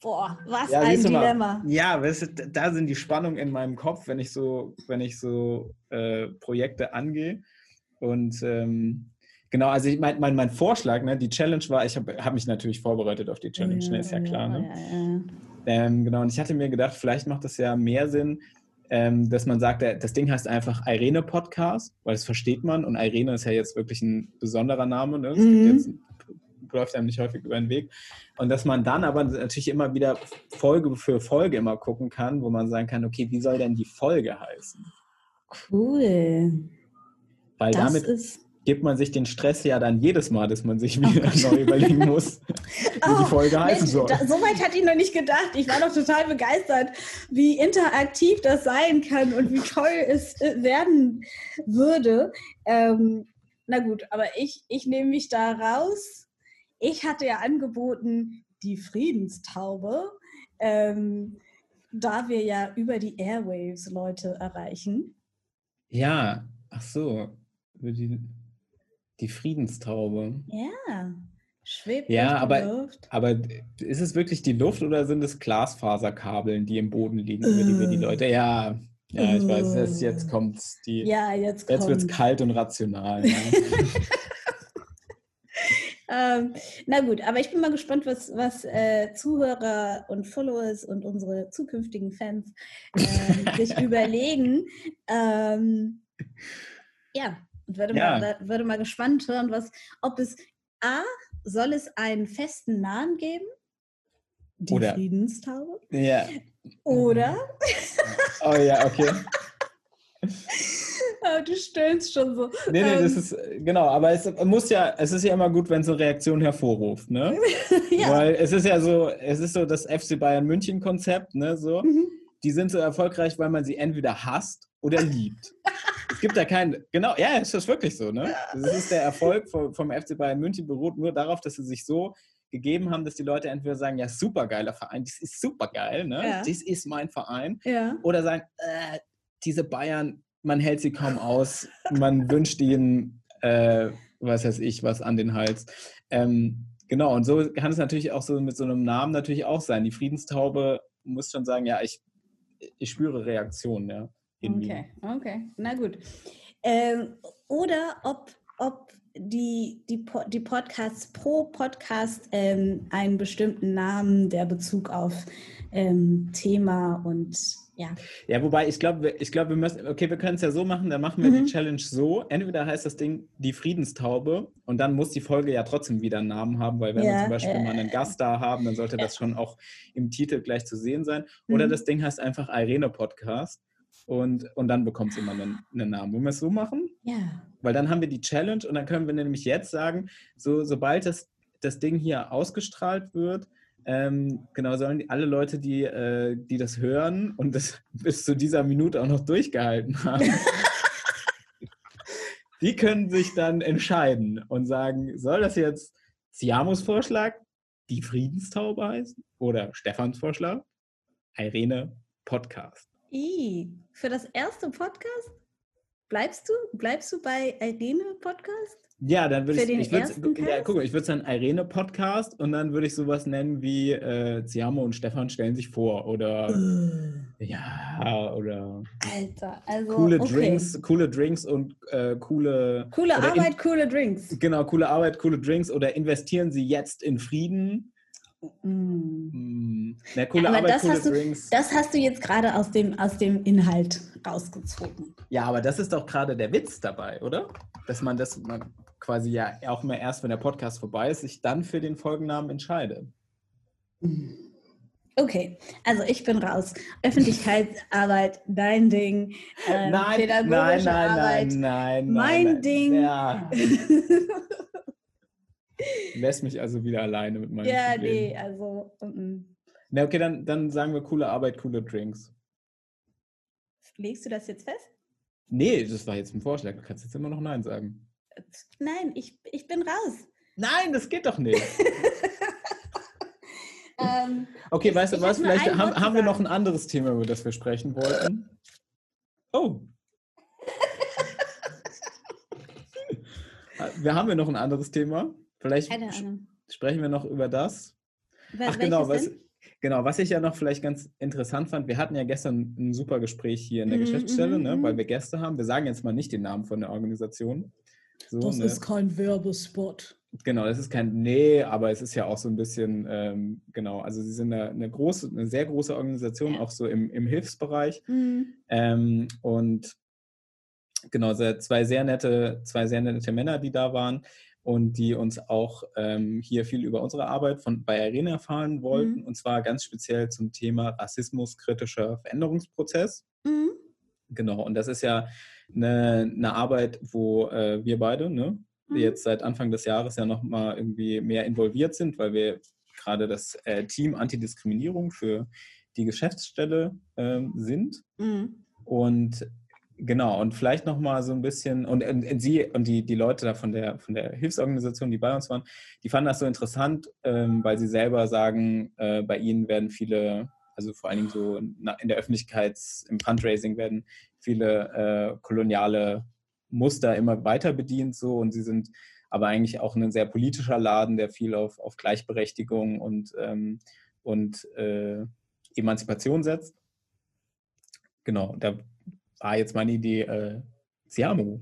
[SPEAKER 2] Boah, was ja, ein Dilemma.
[SPEAKER 1] Mal, ja, weißt du, da sind die Spannungen in meinem Kopf, wenn ich so, wenn ich so äh, Projekte angehe. Und ähm, genau, also ich mein, mein, mein Vorschlag, ne, die Challenge war, ich habe hab mich natürlich vorbereitet auf die Challenge, ja, ne, ist ja klar. Ne? Ja, ähm, genau, und ich hatte mir gedacht, vielleicht macht es ja mehr Sinn, ähm, dass man sagt, das Ding heißt einfach Irene Podcast, weil das versteht man und Irene ist ja jetzt wirklich ein besonderer Name. Ne? Es mhm. gibt jetzt läuft einem nicht häufig über den Weg. Und dass man dann aber natürlich immer wieder Folge für Folge immer gucken kann, wo man sagen kann, okay, wie soll denn die Folge heißen?
[SPEAKER 2] Cool.
[SPEAKER 1] Weil das damit ist gibt man sich den Stress ja dann jedes Mal, dass man sich oh wieder oh neu überlegen muss, wie oh, die Folge heißen Mensch, soll. Da,
[SPEAKER 2] so weit hatte ich noch nicht gedacht. Ich war doch total begeistert, wie interaktiv das sein kann und wie toll es äh, werden würde. Ähm, na gut, aber ich, ich nehme mich da raus. Ich hatte ja angeboten, die Friedenstaube, ähm, da wir ja über die Airwaves Leute erreichen.
[SPEAKER 1] Ja, ach so, über die die Friedenstaube.
[SPEAKER 2] Ja, schwebt
[SPEAKER 1] ja, aber, Luft. aber ist es wirklich die Luft oder sind es Glasfaserkabeln, die im Boden liegen, uh. über die wir die Leute. Ja, ja, ich weiß, jetzt, jetzt kommt die.
[SPEAKER 2] Ja, jetzt
[SPEAKER 1] Jetzt wird es kalt und rational. Ja.
[SPEAKER 2] ähm, na gut, aber ich bin mal gespannt, was, was äh, Zuhörer und Followers und unsere zukünftigen Fans äh, sich überlegen. Ähm, ja, und würde, ja. mal, würde mal gespannt hören, was, ob es A, soll es einen festen Namen geben? Die Oder, Friedenstaube?
[SPEAKER 1] Ja.
[SPEAKER 2] Oder?
[SPEAKER 1] Oh ja, okay.
[SPEAKER 2] Oh, du stöhnst schon so.
[SPEAKER 1] Nee, nee, das ähm. ist, genau, aber es muss ja, es ist ja immer gut, wenn es eine Reaktion hervorruft, ne? ja. Weil es ist ja so, es ist so das FC Bayern München Konzept, ne, so. Mhm. Die sind so erfolgreich, weil man sie entweder hasst oder liebt. es gibt da keinen, genau, ja, es ist wirklich so, ne? Das ist der Erfolg vom, vom FC Bayern München beruht nur darauf, dass sie sich so gegeben haben, dass die Leute entweder sagen, ja, super geiler Verein, das ist super geil, ne? Ja. Das ist mein Verein.
[SPEAKER 2] Ja.
[SPEAKER 1] Oder sagen, äh, diese Bayern, man hält sie kaum aus, man wünscht ihnen, äh, was weiß ich, was an den Hals. Ähm, genau, und so kann es natürlich auch so mit so einem Namen natürlich auch sein. Die Friedenstaube muss schon sagen, ja, ich, ich spüre Reaktionen, ja.
[SPEAKER 2] Okay, okay, na gut. Ähm, oder ob, ob die, die, die Podcasts pro Podcast ähm, einen bestimmten Namen, der Bezug auf ähm, Thema und ja.
[SPEAKER 1] Ja, wobei ich glaube, ich glaube, wir müssen, okay, wir können es ja so machen, dann machen wir mhm. die Challenge so. Entweder heißt das Ding die Friedenstaube und dann muss die Folge ja trotzdem wieder einen Namen haben, weil wenn ja, wir zum Beispiel äh, mal einen Gast da haben, dann sollte ja. das schon auch im Titel gleich zu sehen sein. Oder mhm. das Ding heißt einfach Irene Podcast und, und dann bekommt es immer einen, einen, Namen. Wollen wir es so machen?
[SPEAKER 2] Ja.
[SPEAKER 1] Weil dann haben wir die Challenge und dann können wir nämlich jetzt sagen, so, sobald das, das Ding hier ausgestrahlt wird, ähm, genau, sollen die, alle Leute, die, äh, die das hören und das bis zu dieser Minute auch noch durchgehalten haben, die können sich dann entscheiden und sagen, soll das jetzt Siamos Vorschlag, die Friedenstaube heißen oder Stefans Vorschlag, Irene Podcast?
[SPEAKER 2] I, für das erste Podcast? Bleibst du? Bleibst du bei Irene Podcast?
[SPEAKER 1] Ja, dann würde ich, ich würde ja, guck mal, ich würde es dann Irene Podcast und dann würde ich sowas nennen wie äh, Ziamo und Stefan stellen sich vor oder uh. ja oder
[SPEAKER 2] Alter, also
[SPEAKER 1] coole
[SPEAKER 2] okay.
[SPEAKER 1] Drinks, coole Drinks und äh, coole
[SPEAKER 2] coole Arbeit, in, coole Drinks.
[SPEAKER 1] Genau, coole Arbeit, coole Drinks oder investieren Sie jetzt in Frieden
[SPEAKER 2] Mm. Mm. Na, coole aber Arbeit, das, coole hast du, das hast du jetzt gerade aus dem, aus dem Inhalt rausgezogen.
[SPEAKER 1] Ja, aber das ist doch gerade der Witz dabei, oder? Dass man das man quasi ja auch immer erst, wenn der Podcast vorbei ist, sich dann für den Folgennamen entscheidet.
[SPEAKER 2] Okay, also ich bin raus. Öffentlichkeitsarbeit, dein Ding.
[SPEAKER 1] Ähm, nein, pädagogische nein, nein,
[SPEAKER 2] Arbeit,
[SPEAKER 1] nein, nein,
[SPEAKER 2] mein
[SPEAKER 1] nein,
[SPEAKER 2] Ding.
[SPEAKER 1] Ja. Lässt mich also wieder alleine mit meinem
[SPEAKER 2] Ja, Problem. nee, also. Um.
[SPEAKER 1] Na, okay, dann, dann sagen wir coole Arbeit, coole Drinks.
[SPEAKER 2] Legst du das jetzt fest?
[SPEAKER 1] Nee, das war jetzt ein Vorschlag. Du kannst jetzt immer noch Nein sagen.
[SPEAKER 2] Nein, ich, ich bin raus.
[SPEAKER 1] Nein, das geht doch nicht. ähm, okay, weißt du was? Vielleicht haben, haben wir noch ein anderes Thema, über das wir sprechen wollten. Oh. wir haben wir noch ein anderes Thema? Vielleicht sprechen wir noch über das.
[SPEAKER 2] Wel Ach genau,
[SPEAKER 1] was, genau, was ich ja noch vielleicht ganz interessant fand, wir hatten ja gestern ein super Gespräch hier in der mm, Geschäftsstelle, mm, ne, weil mhm. wir Gäste haben. Wir sagen jetzt mal nicht den Namen von der Organisation.
[SPEAKER 2] So, das ne? ist kein Werbespot.
[SPEAKER 1] Genau, das ist kein, nee, aber es ist ja auch so ein bisschen, ähm, genau, also sie sind eine, eine, große, eine sehr große Organisation, auch so im, im Hilfsbereich. Mhm. Ähm, und genau, zwei sehr nette, zwei sehr nette Männer, die da waren. Und die uns auch ähm, hier viel über unsere Arbeit von, bei Arena erfahren wollten, mhm. und zwar ganz speziell zum Thema rassismuskritischer Veränderungsprozess. Mhm. Genau, und das ist ja eine, eine Arbeit, wo äh, wir beide, ne, mhm. jetzt seit Anfang des Jahres ja nochmal irgendwie mehr involviert sind, weil wir gerade das äh, Team Antidiskriminierung für die Geschäftsstelle äh, sind. Mhm. Und Genau, und vielleicht nochmal so ein bisschen, und, und, und, Sie und die, die Leute da von der, von der Hilfsorganisation, die bei uns waren, die fanden das so interessant, ähm, weil sie selber sagen, äh, bei ihnen werden viele, also vor allen Dingen so in der Öffentlichkeit, im Fundraising werden viele äh, koloniale Muster immer weiter bedient so und sie sind aber eigentlich auch ein sehr politischer Laden, der viel auf, auf Gleichberechtigung und, ähm, und äh, Emanzipation setzt. Genau, da war jetzt meine Idee, äh, Siamo.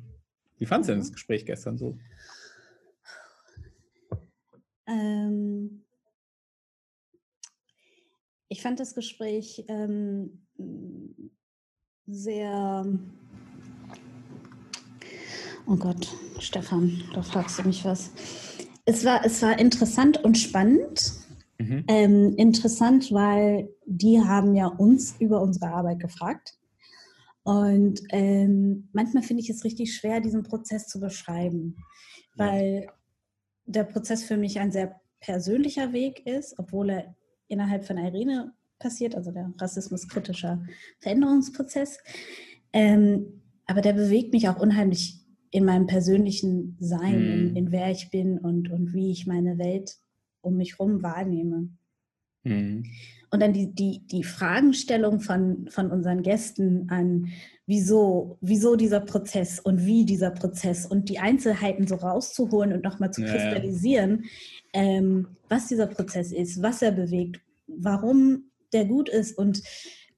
[SPEAKER 1] Wie fandest du denn das Gespräch gestern so?
[SPEAKER 2] Ähm, ich fand das Gespräch ähm, sehr. Oh Gott, Stefan, da fragst du mich was. Es war, es war interessant und spannend. Mhm. Ähm, interessant, weil die haben ja uns über unsere Arbeit gefragt. Und ähm, manchmal finde ich es richtig schwer, diesen Prozess zu beschreiben, weil der Prozess für mich ein sehr persönlicher Weg ist, obwohl er innerhalb von Irene passiert, also der rassismuskritischer Veränderungsprozess. Ähm, aber der bewegt mich auch unheimlich in meinem persönlichen Sein, in, in, wer ich bin und, und wie ich meine Welt um mich herum wahrnehme. Mhm. Und dann die, die, die Fragestellung von, von unseren Gästen an, wieso, wieso dieser Prozess und wie dieser Prozess und die Einzelheiten so rauszuholen und nochmal zu kristallisieren, ja, ja. Ähm, was dieser Prozess ist, was er bewegt, warum der gut ist und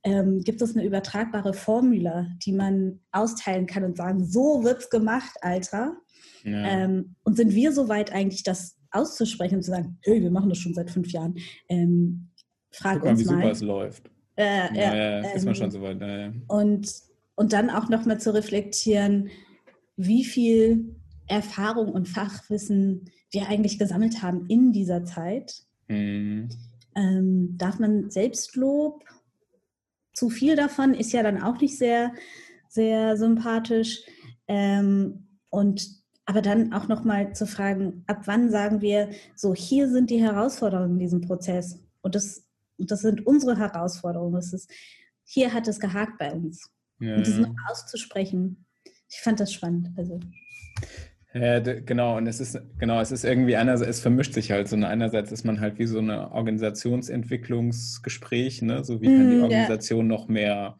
[SPEAKER 2] ähm, gibt es eine übertragbare Formula, die man austeilen kann und sagen, so wird's gemacht, Alter. Ja. Ähm, und sind wir so weit eigentlich, das auszusprechen und zu sagen, hey, wir machen das schon seit fünf Jahren. Ähm, frag Guck mal, uns wie mal. super es läuft. Äh, ja, ja, ist man ähm, schon so weit. Ja, und, und dann auch nochmal zu reflektieren, wie viel Erfahrung und Fachwissen wir eigentlich gesammelt haben in dieser Zeit. Mhm. Ähm, darf man Selbstlob? Zu viel davon ist ja dann auch nicht sehr, sehr sympathisch. Ähm, und aber dann auch nochmal zu fragen, ab wann sagen wir, so hier sind die Herausforderungen in diesem Prozess. Und das das sind unsere Herausforderungen. Das ist, hier hat es gehakt bei uns. Ja, und das noch auszusprechen, ich fand das spannend. Also.
[SPEAKER 1] Ja, genau, und es ist, genau, es ist irgendwie einerseits, es vermischt sich halt so. Einerseits ist man halt wie so eine Organisationsentwicklungsgespräch, ne? So wie kann die mm, Organisation ja. noch mehr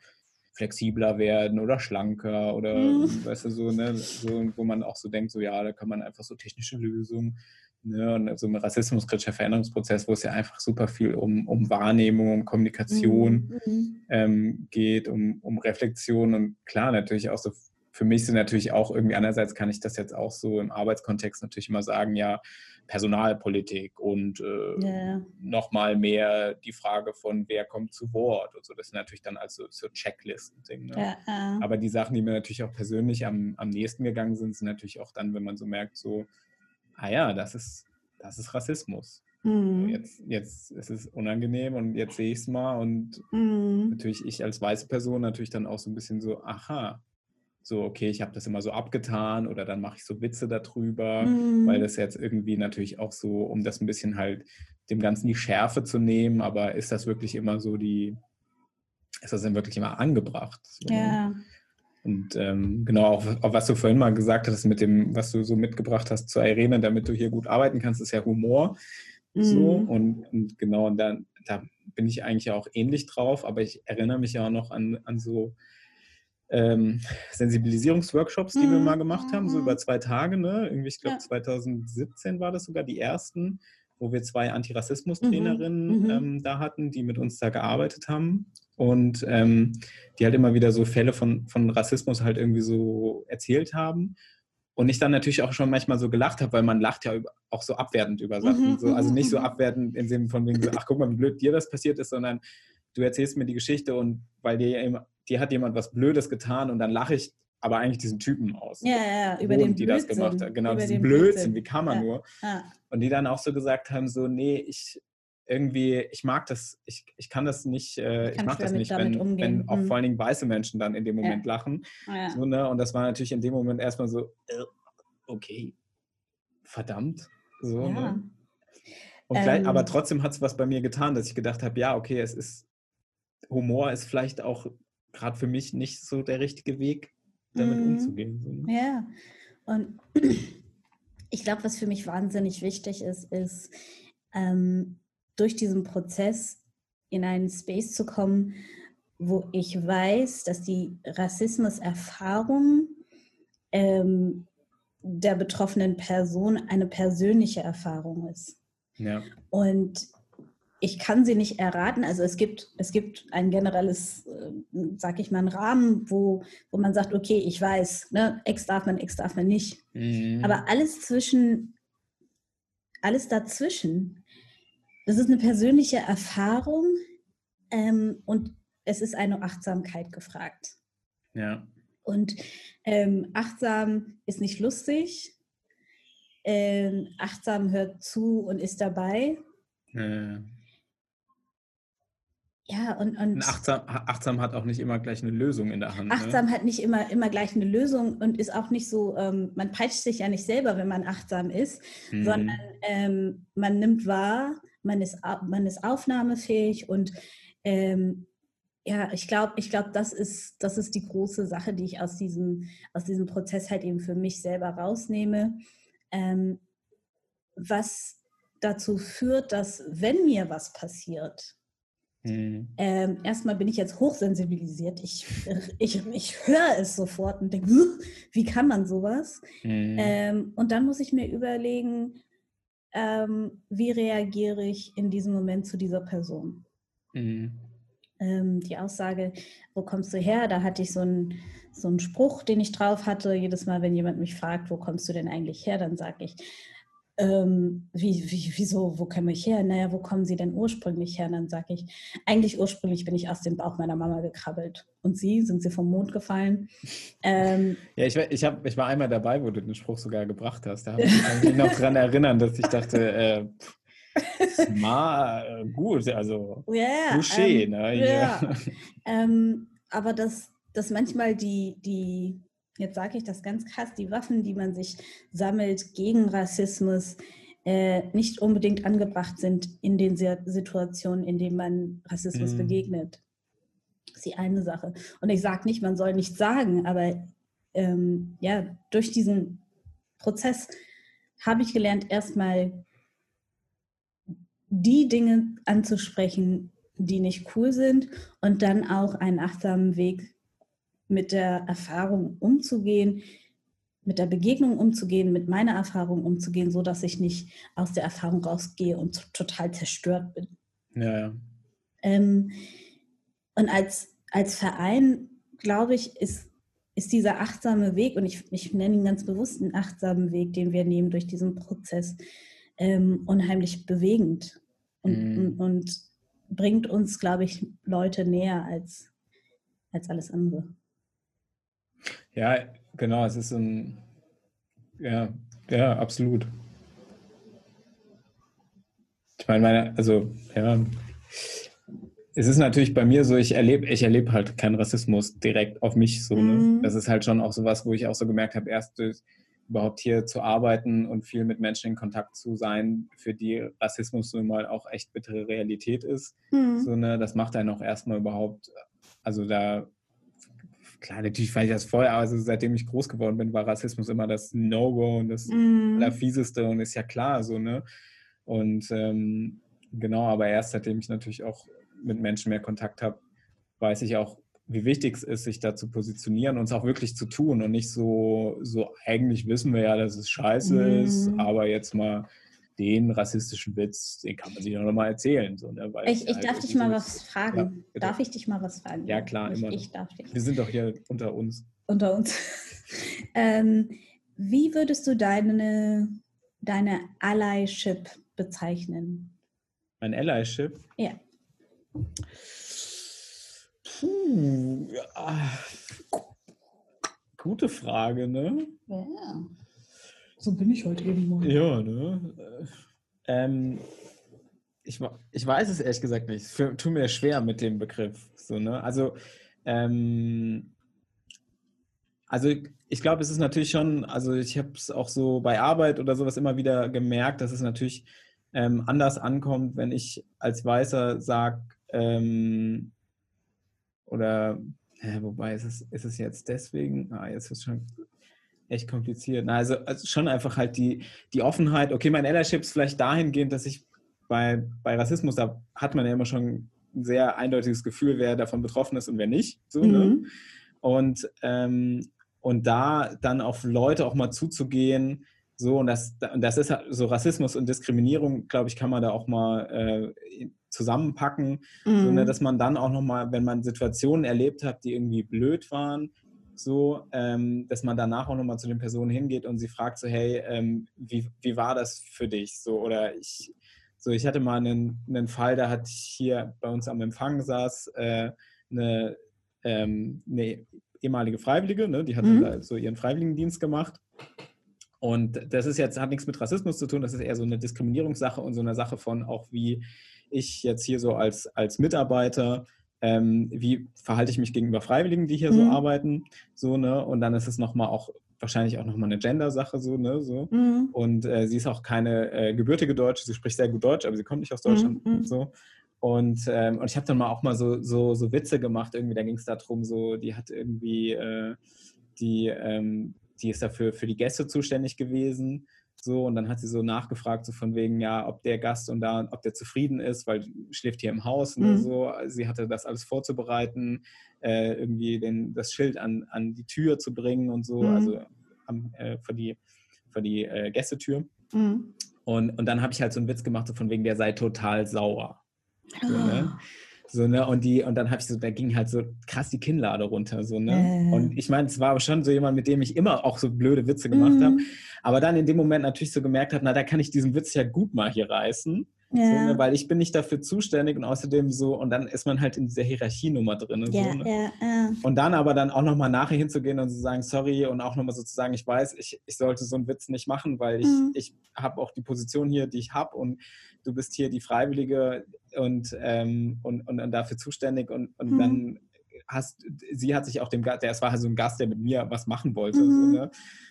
[SPEAKER 1] flexibler werden oder schlanker oder mm. weißt du, so, ne, so, wo man auch so denkt, so ja, da kann man einfach so technische Lösungen Ne, und so ein rassismuskritischer Veränderungsprozess, wo es ja einfach super viel um, um Wahrnehmung, um Kommunikation mhm. mhm. ähm, geht, um, um Reflexion und klar, natürlich auch so, für mich sind natürlich auch irgendwie einerseits kann ich das jetzt auch so im Arbeitskontext natürlich immer sagen, ja, Personalpolitik und äh, yeah. nochmal mehr die Frage von, wer kommt zu Wort und so. Das sind natürlich dann also so Checklisten-Ding. Ne? Uh. Aber die Sachen, die mir natürlich auch persönlich am, am nächsten gegangen sind, sind natürlich auch dann, wenn man so merkt, so, ah ja, das ist, das ist Rassismus. Mhm. Jetzt, jetzt ist es unangenehm und jetzt sehe ich es mal und mhm. natürlich ich als weiße Person natürlich dann auch so ein bisschen so, aha, so, okay, ich habe das immer so abgetan oder dann mache ich so Witze darüber, mhm. weil das jetzt irgendwie natürlich auch so, um das ein bisschen halt dem Ganzen die Schärfe zu nehmen, aber ist das wirklich immer so die, ist das denn wirklich immer angebracht? So, ja. Und ähm, genau, auch, auch, was du vorhin mal gesagt hast, mit dem, was du so mitgebracht hast zu Irene, damit du hier gut arbeiten kannst, ist ja Humor. Mhm. So, und, und genau, und da, da bin ich eigentlich auch ähnlich drauf, aber ich erinnere mich ja auch noch an, an so ähm, Sensibilisierungsworkshops, die mhm. wir mal gemacht haben, so über mhm. zwei Tage, ne? Irgendwie, ich glaube, ja. 2017 war das sogar die ersten, wo wir zwei Antirassismus-Trainerinnen mhm. mhm. ähm, da hatten, die mit uns da gearbeitet haben und ähm, die halt immer wieder so Fälle von, von Rassismus halt irgendwie so erzählt haben. Und ich dann natürlich auch schon manchmal so gelacht habe, weil man lacht ja auch so abwertend über Sachen. Mhm, so, also nicht so mhm, mhm. abwertend im Sinne von wegen so, ach guck mal, wie blöd dir das passiert ist, sondern du erzählst mir die Geschichte und weil dir, dir hat jemand was Blödes getan und dann lache ich aber eigentlich diesen Typen aus.
[SPEAKER 2] Ja, ja, über den
[SPEAKER 1] die
[SPEAKER 2] Blödsinn.
[SPEAKER 1] das gemacht hat. Genau,
[SPEAKER 2] über
[SPEAKER 1] diesen
[SPEAKER 2] den
[SPEAKER 1] Blödsinn, wie kann man
[SPEAKER 2] Ja.
[SPEAKER 1] nur?
[SPEAKER 2] Ja.
[SPEAKER 1] Und die dann auch so gesagt haben, so, nee, ich irgendwie, ich mag das, ich, ich kann das nicht, äh, ich,
[SPEAKER 2] kann
[SPEAKER 1] mag das nicht, wenn,
[SPEAKER 2] umgehen.
[SPEAKER 1] wenn auch
[SPEAKER 2] Mhm.
[SPEAKER 1] vor allen Dingen weiße Menschen dann in dem Moment lachen.
[SPEAKER 2] Ja.
[SPEAKER 1] So, ne? Und das war natürlich in dem Moment erstmal so, äh, okay, verdammt. So,
[SPEAKER 2] Ja.
[SPEAKER 1] ne? Gleich,
[SPEAKER 2] Ähm.
[SPEAKER 1] aber trotzdem hat es was bei mir getan, dass ich gedacht habe, ja, okay, es ist, Humor ist vielleicht auch gerade für mich nicht so der richtige Weg, damit
[SPEAKER 2] Mhm.
[SPEAKER 1] umzugehen. So, ne?
[SPEAKER 2] Ja, und ich glaube, was für mich wahnsinnig wichtig ist, ist, ähm, durch diesen Prozess in einen Space zu kommen, wo ich weiß, dass die Rassismuserfahrung ähm, der betroffenen Person eine persönliche Erfahrung ist.
[SPEAKER 1] Ja.
[SPEAKER 2] Und ich kann sie nicht erraten. Also es gibt, es gibt ein generelles, äh, sag ich mal, einen Rahmen, wo, wo man sagt, okay, ich weiß, ne, X darf man, X darf man nicht.
[SPEAKER 1] Mhm.
[SPEAKER 2] Aber alles zwischen, alles dazwischen, das ist eine persönliche Erfahrung ähm, und es ist eine Achtsamkeit gefragt.
[SPEAKER 1] ja.
[SPEAKER 2] Und ähm, achtsam ist nicht lustig. Ähm, achtsam hört zu und ist dabei.
[SPEAKER 1] Äh,
[SPEAKER 2] Ja, und, und
[SPEAKER 1] und achtsam, achtsam hat auch nicht immer gleich eine Lösung in der Hand.
[SPEAKER 2] achtsam
[SPEAKER 1] Ne?
[SPEAKER 2] hat nicht immer, immer gleich eine Lösung und ist auch nicht so, ähm, man peitscht sich ja nicht selber, wenn man achtsam ist,
[SPEAKER 1] Mhm.
[SPEAKER 2] sondern ähm, man nimmt wahr, man ist, man ist aufnahmefähig und ähm, ja, ich glaube, ich glaube, das ist, das ist die große Sache, die ich aus diesem, aus diesem Prozess halt eben für mich selber rausnehme. Ähm, was dazu führt, dass wenn mir was passiert,
[SPEAKER 1] Mhm.
[SPEAKER 2] ähm, erstmal bin ich jetzt hochsensibilisiert. Ich, ich, ich höre es sofort und denke, "Huh, wie kann man sowas?
[SPEAKER 1] Mhm.
[SPEAKER 2] Ähm, und dann muss ich mir überlegen, ähm, wie reagiere ich in diesem Moment zu dieser Person?
[SPEAKER 1] Mhm.
[SPEAKER 2] Die Aussage, wo kommst du her? Da hatte ich so einen, so einen Spruch, den ich drauf hatte. Jedes Mal, wenn jemand mich fragt, wo kommst du denn eigentlich her, dann sage ich, ähm, wie, wie, wieso, wo komme ich her? Naja, wo kommen Sie denn ursprünglich her? Dann sage ich, eigentlich ursprünglich bin ich aus dem Bauch meiner Mama gekrabbelt. Und Sie, sind Sie vom Mond gefallen? Ähm,
[SPEAKER 1] Ja, ich, war- ich, hab, ich war einmal dabei, wo du den Spruch sogar gebracht hast. Da habe ich kann mich noch dran erinnern, dass ich dachte, äh, mal äh, gut, also
[SPEAKER 2] ja,
[SPEAKER 1] Touché,
[SPEAKER 2] ähm,
[SPEAKER 1] ne? Hier.
[SPEAKER 2] Ähm, aber dass, dass manchmal die, die, jetzt sage ich das ganz krass, die Waffen, die man sich sammelt gegen Rassismus, äh, nicht unbedingt angebracht sind in den Si- Situationen, in denen man Rassismus
[SPEAKER 1] Mhm.
[SPEAKER 2] begegnet. Das ist die eine Sache. Und ich sage nicht, man soll nichts sagen, aber ähm, ja, durch diesen Prozess habe ich gelernt, erstmal die Dinge anzusprechen, die nicht cool sind und dann auch einen achtsamen Weg mit der Erfahrung umzugehen, mit der Begegnung umzugehen, mit meiner Erfahrung umzugehen, so dass ich nicht aus der Erfahrung rausgehe und total zerstört bin.
[SPEAKER 1] Ja, ja.
[SPEAKER 2] Ähm, und als, als Verein, glaube ich, ist, ist dieser achtsame Weg, und ich, ich nenne ihn ganz bewusst einen achtsamen Weg, den wir nehmen durch diesen Prozess, ähm, unheimlich bewegend und,
[SPEAKER 1] Mhm.
[SPEAKER 2] und, und bringt uns, glaube ich, Leute näher als, als alles andere.
[SPEAKER 1] Ja, genau, es ist ein, ja, ja, absolut. Ich meine, meine, also, ja, es ist natürlich bei mir so, ich erlebe, ich erlebe halt keinen Rassismus direkt auf mich so, ne?
[SPEAKER 2] Mhm.
[SPEAKER 1] Das ist halt schon auch sowas, wo ich auch so gemerkt habe, erst durch überhaupt hier zu arbeiten und viel mit Menschen in Kontakt zu sein, für die Rassismus so mal auch echt bittere Realität ist. So, ne, das macht einen auch erstmal überhaupt, also da, klar, natürlich fand ich das vorher, aber also seitdem ich groß geworden bin, war Rassismus immer das No-Go und das
[SPEAKER 2] Mhm.
[SPEAKER 1] Allerfieseste und ist ja klar so, ne? Und ähm, genau, aber erst seitdem ich natürlich auch mit Menschen mehr Kontakt habe, weiß ich auch, wie wichtig es ist, sich da zu positionieren und es auch wirklich zu tun und nicht so, so eigentlich wissen wir ja, dass es scheiße
[SPEAKER 2] Mhm.
[SPEAKER 1] ist, aber jetzt mal den rassistischen Witz, den kann man sich doch noch mal erzählen. So, ne? Weil
[SPEAKER 2] Ich, ich
[SPEAKER 1] halt
[SPEAKER 2] darf dich mal was fragen.
[SPEAKER 1] Ja, bitte.
[SPEAKER 2] darf ich dich mal was fragen?
[SPEAKER 1] Ja, klar,
[SPEAKER 2] Nicht
[SPEAKER 1] immer
[SPEAKER 2] Ich darf dich.
[SPEAKER 1] Wir sind doch hier unter uns.
[SPEAKER 2] unter uns. ähm, wie würdest du deine, deine Allyship bezeichnen?
[SPEAKER 1] Mein Allyship.
[SPEAKER 2] Ja.
[SPEAKER 1] Puh, ja. gute Frage, ne?
[SPEAKER 2] Ja. So bin ich heute eben mal.
[SPEAKER 1] Ja, ne? Ähm, ich, ich weiß es ehrlich gesagt nicht. Es tut mir schwer mit dem Begriff. So, ne? Also, ähm, also ich glaube, es ist natürlich schon, also ich habe es auch so bei Arbeit oder sowas immer wieder gemerkt, dass es natürlich ähm, anders ankommt, wenn ich als Weißer sage, ähm, oder ja, wobei ist es, ist es jetzt deswegen, ah, jetzt ist es schon echt kompliziert. Na, also, also, schon einfach halt die, die Offenheit, okay, mein Allyship ist vielleicht dahingehend, dass ich bei, bei Rassismus, da hat man ja immer schon ein sehr eindeutiges Gefühl, wer davon betroffen ist und wer nicht. So, ne? mhm. ne? Und, ähm, und da dann auf Leute auch mal zuzugehen, so, und das, das ist halt so Rassismus und Diskriminierung, glaube ich, kann man da auch mal äh, zusammenpacken, mhm. so, ne, dass man dann auch nochmal, wenn man Situationen erlebt hat, die irgendwie blöd waren, so, ähm, dass man danach auch nochmal zu den Personen hingeht und sie fragt so, hey, ähm, wie, wie war das für dich? So, oder ich, so, ich hatte mal einen, einen Fall, da hat hier bei uns am Empfang saß äh, eine, ähm, eine ehemalige Freiwillige, ne, die hat mhm. so ihren Freiwilligendienst gemacht und das ist jetzt, hat nichts mit Rassismus zu tun, das ist eher so eine Diskriminierungssache und so eine Sache von auch, wie ich jetzt hier so als, als Mitarbeiter, ähm, wie verhalte ich mich gegenüber Freiwilligen, die hier mhm. so arbeiten, so, ne? Und dann ist es nochmal auch wahrscheinlich auch nochmal eine Gender-Sache, so, ne? So. Mhm. Und äh, sie ist auch keine äh, gebürtige Deutsche, sie spricht sehr gut Deutsch, aber sie kommt nicht aus Deutschland mhm. so. Und, ähm, und ich habe dann mal auch mal so, so, so Witze gemacht, irgendwie, da ging es darum, so, die hat irgendwie äh, die ähm, die ist dafür für die Gäste zuständig gewesen. So, und dann hat sie so nachgefragt, so von wegen, ja, ob der Gast und da, ob der zufrieden ist, weil schläft hier im Haus und mhm. so. Sie hatte das alles vorzubereiten, äh, irgendwie den, das Schild an, an die Tür zu bringen und so, mhm. also am, äh, für die, für die äh, Gästetür. Mhm. Und, und dann habe ich halt so einen Witz gemacht, so von wegen, der sei total sauer. So, ne? So, ne? Und die, und dann habe ich so, da ging halt so krass die Kinnlade runter. So, ne? Äh. Und ich meine, es war aber schon so jemand, mit dem ich immer auch so blöde Witze gemacht mhm. habe. Aber dann in dem Moment natürlich so gemerkt habe, na, da kann ich diesen Witz ja gut mal hier reißen. Ja. So, ne? Weil ich bin nicht dafür zuständig und außerdem so, und dann ist man halt in dieser Hierarchienummer drin. Ja, so, ne? ja, und dann aber dann auch nochmal nachher hinzugehen und zu sagen, sorry, und auch nochmal so zu sagen, ich weiß, ich, ich sollte so einen Witz nicht machen, weil ich, mhm. ich habe auch die Position hier, die ich habe und du bist hier die Freiwillige und, ähm, und, und, und, dafür zuständig und, und mhm. dann hast, sie hat sich auch dem Gast, der, es war halt so ein Gast, der mit mir was machen wollte. Mhm. So, ne?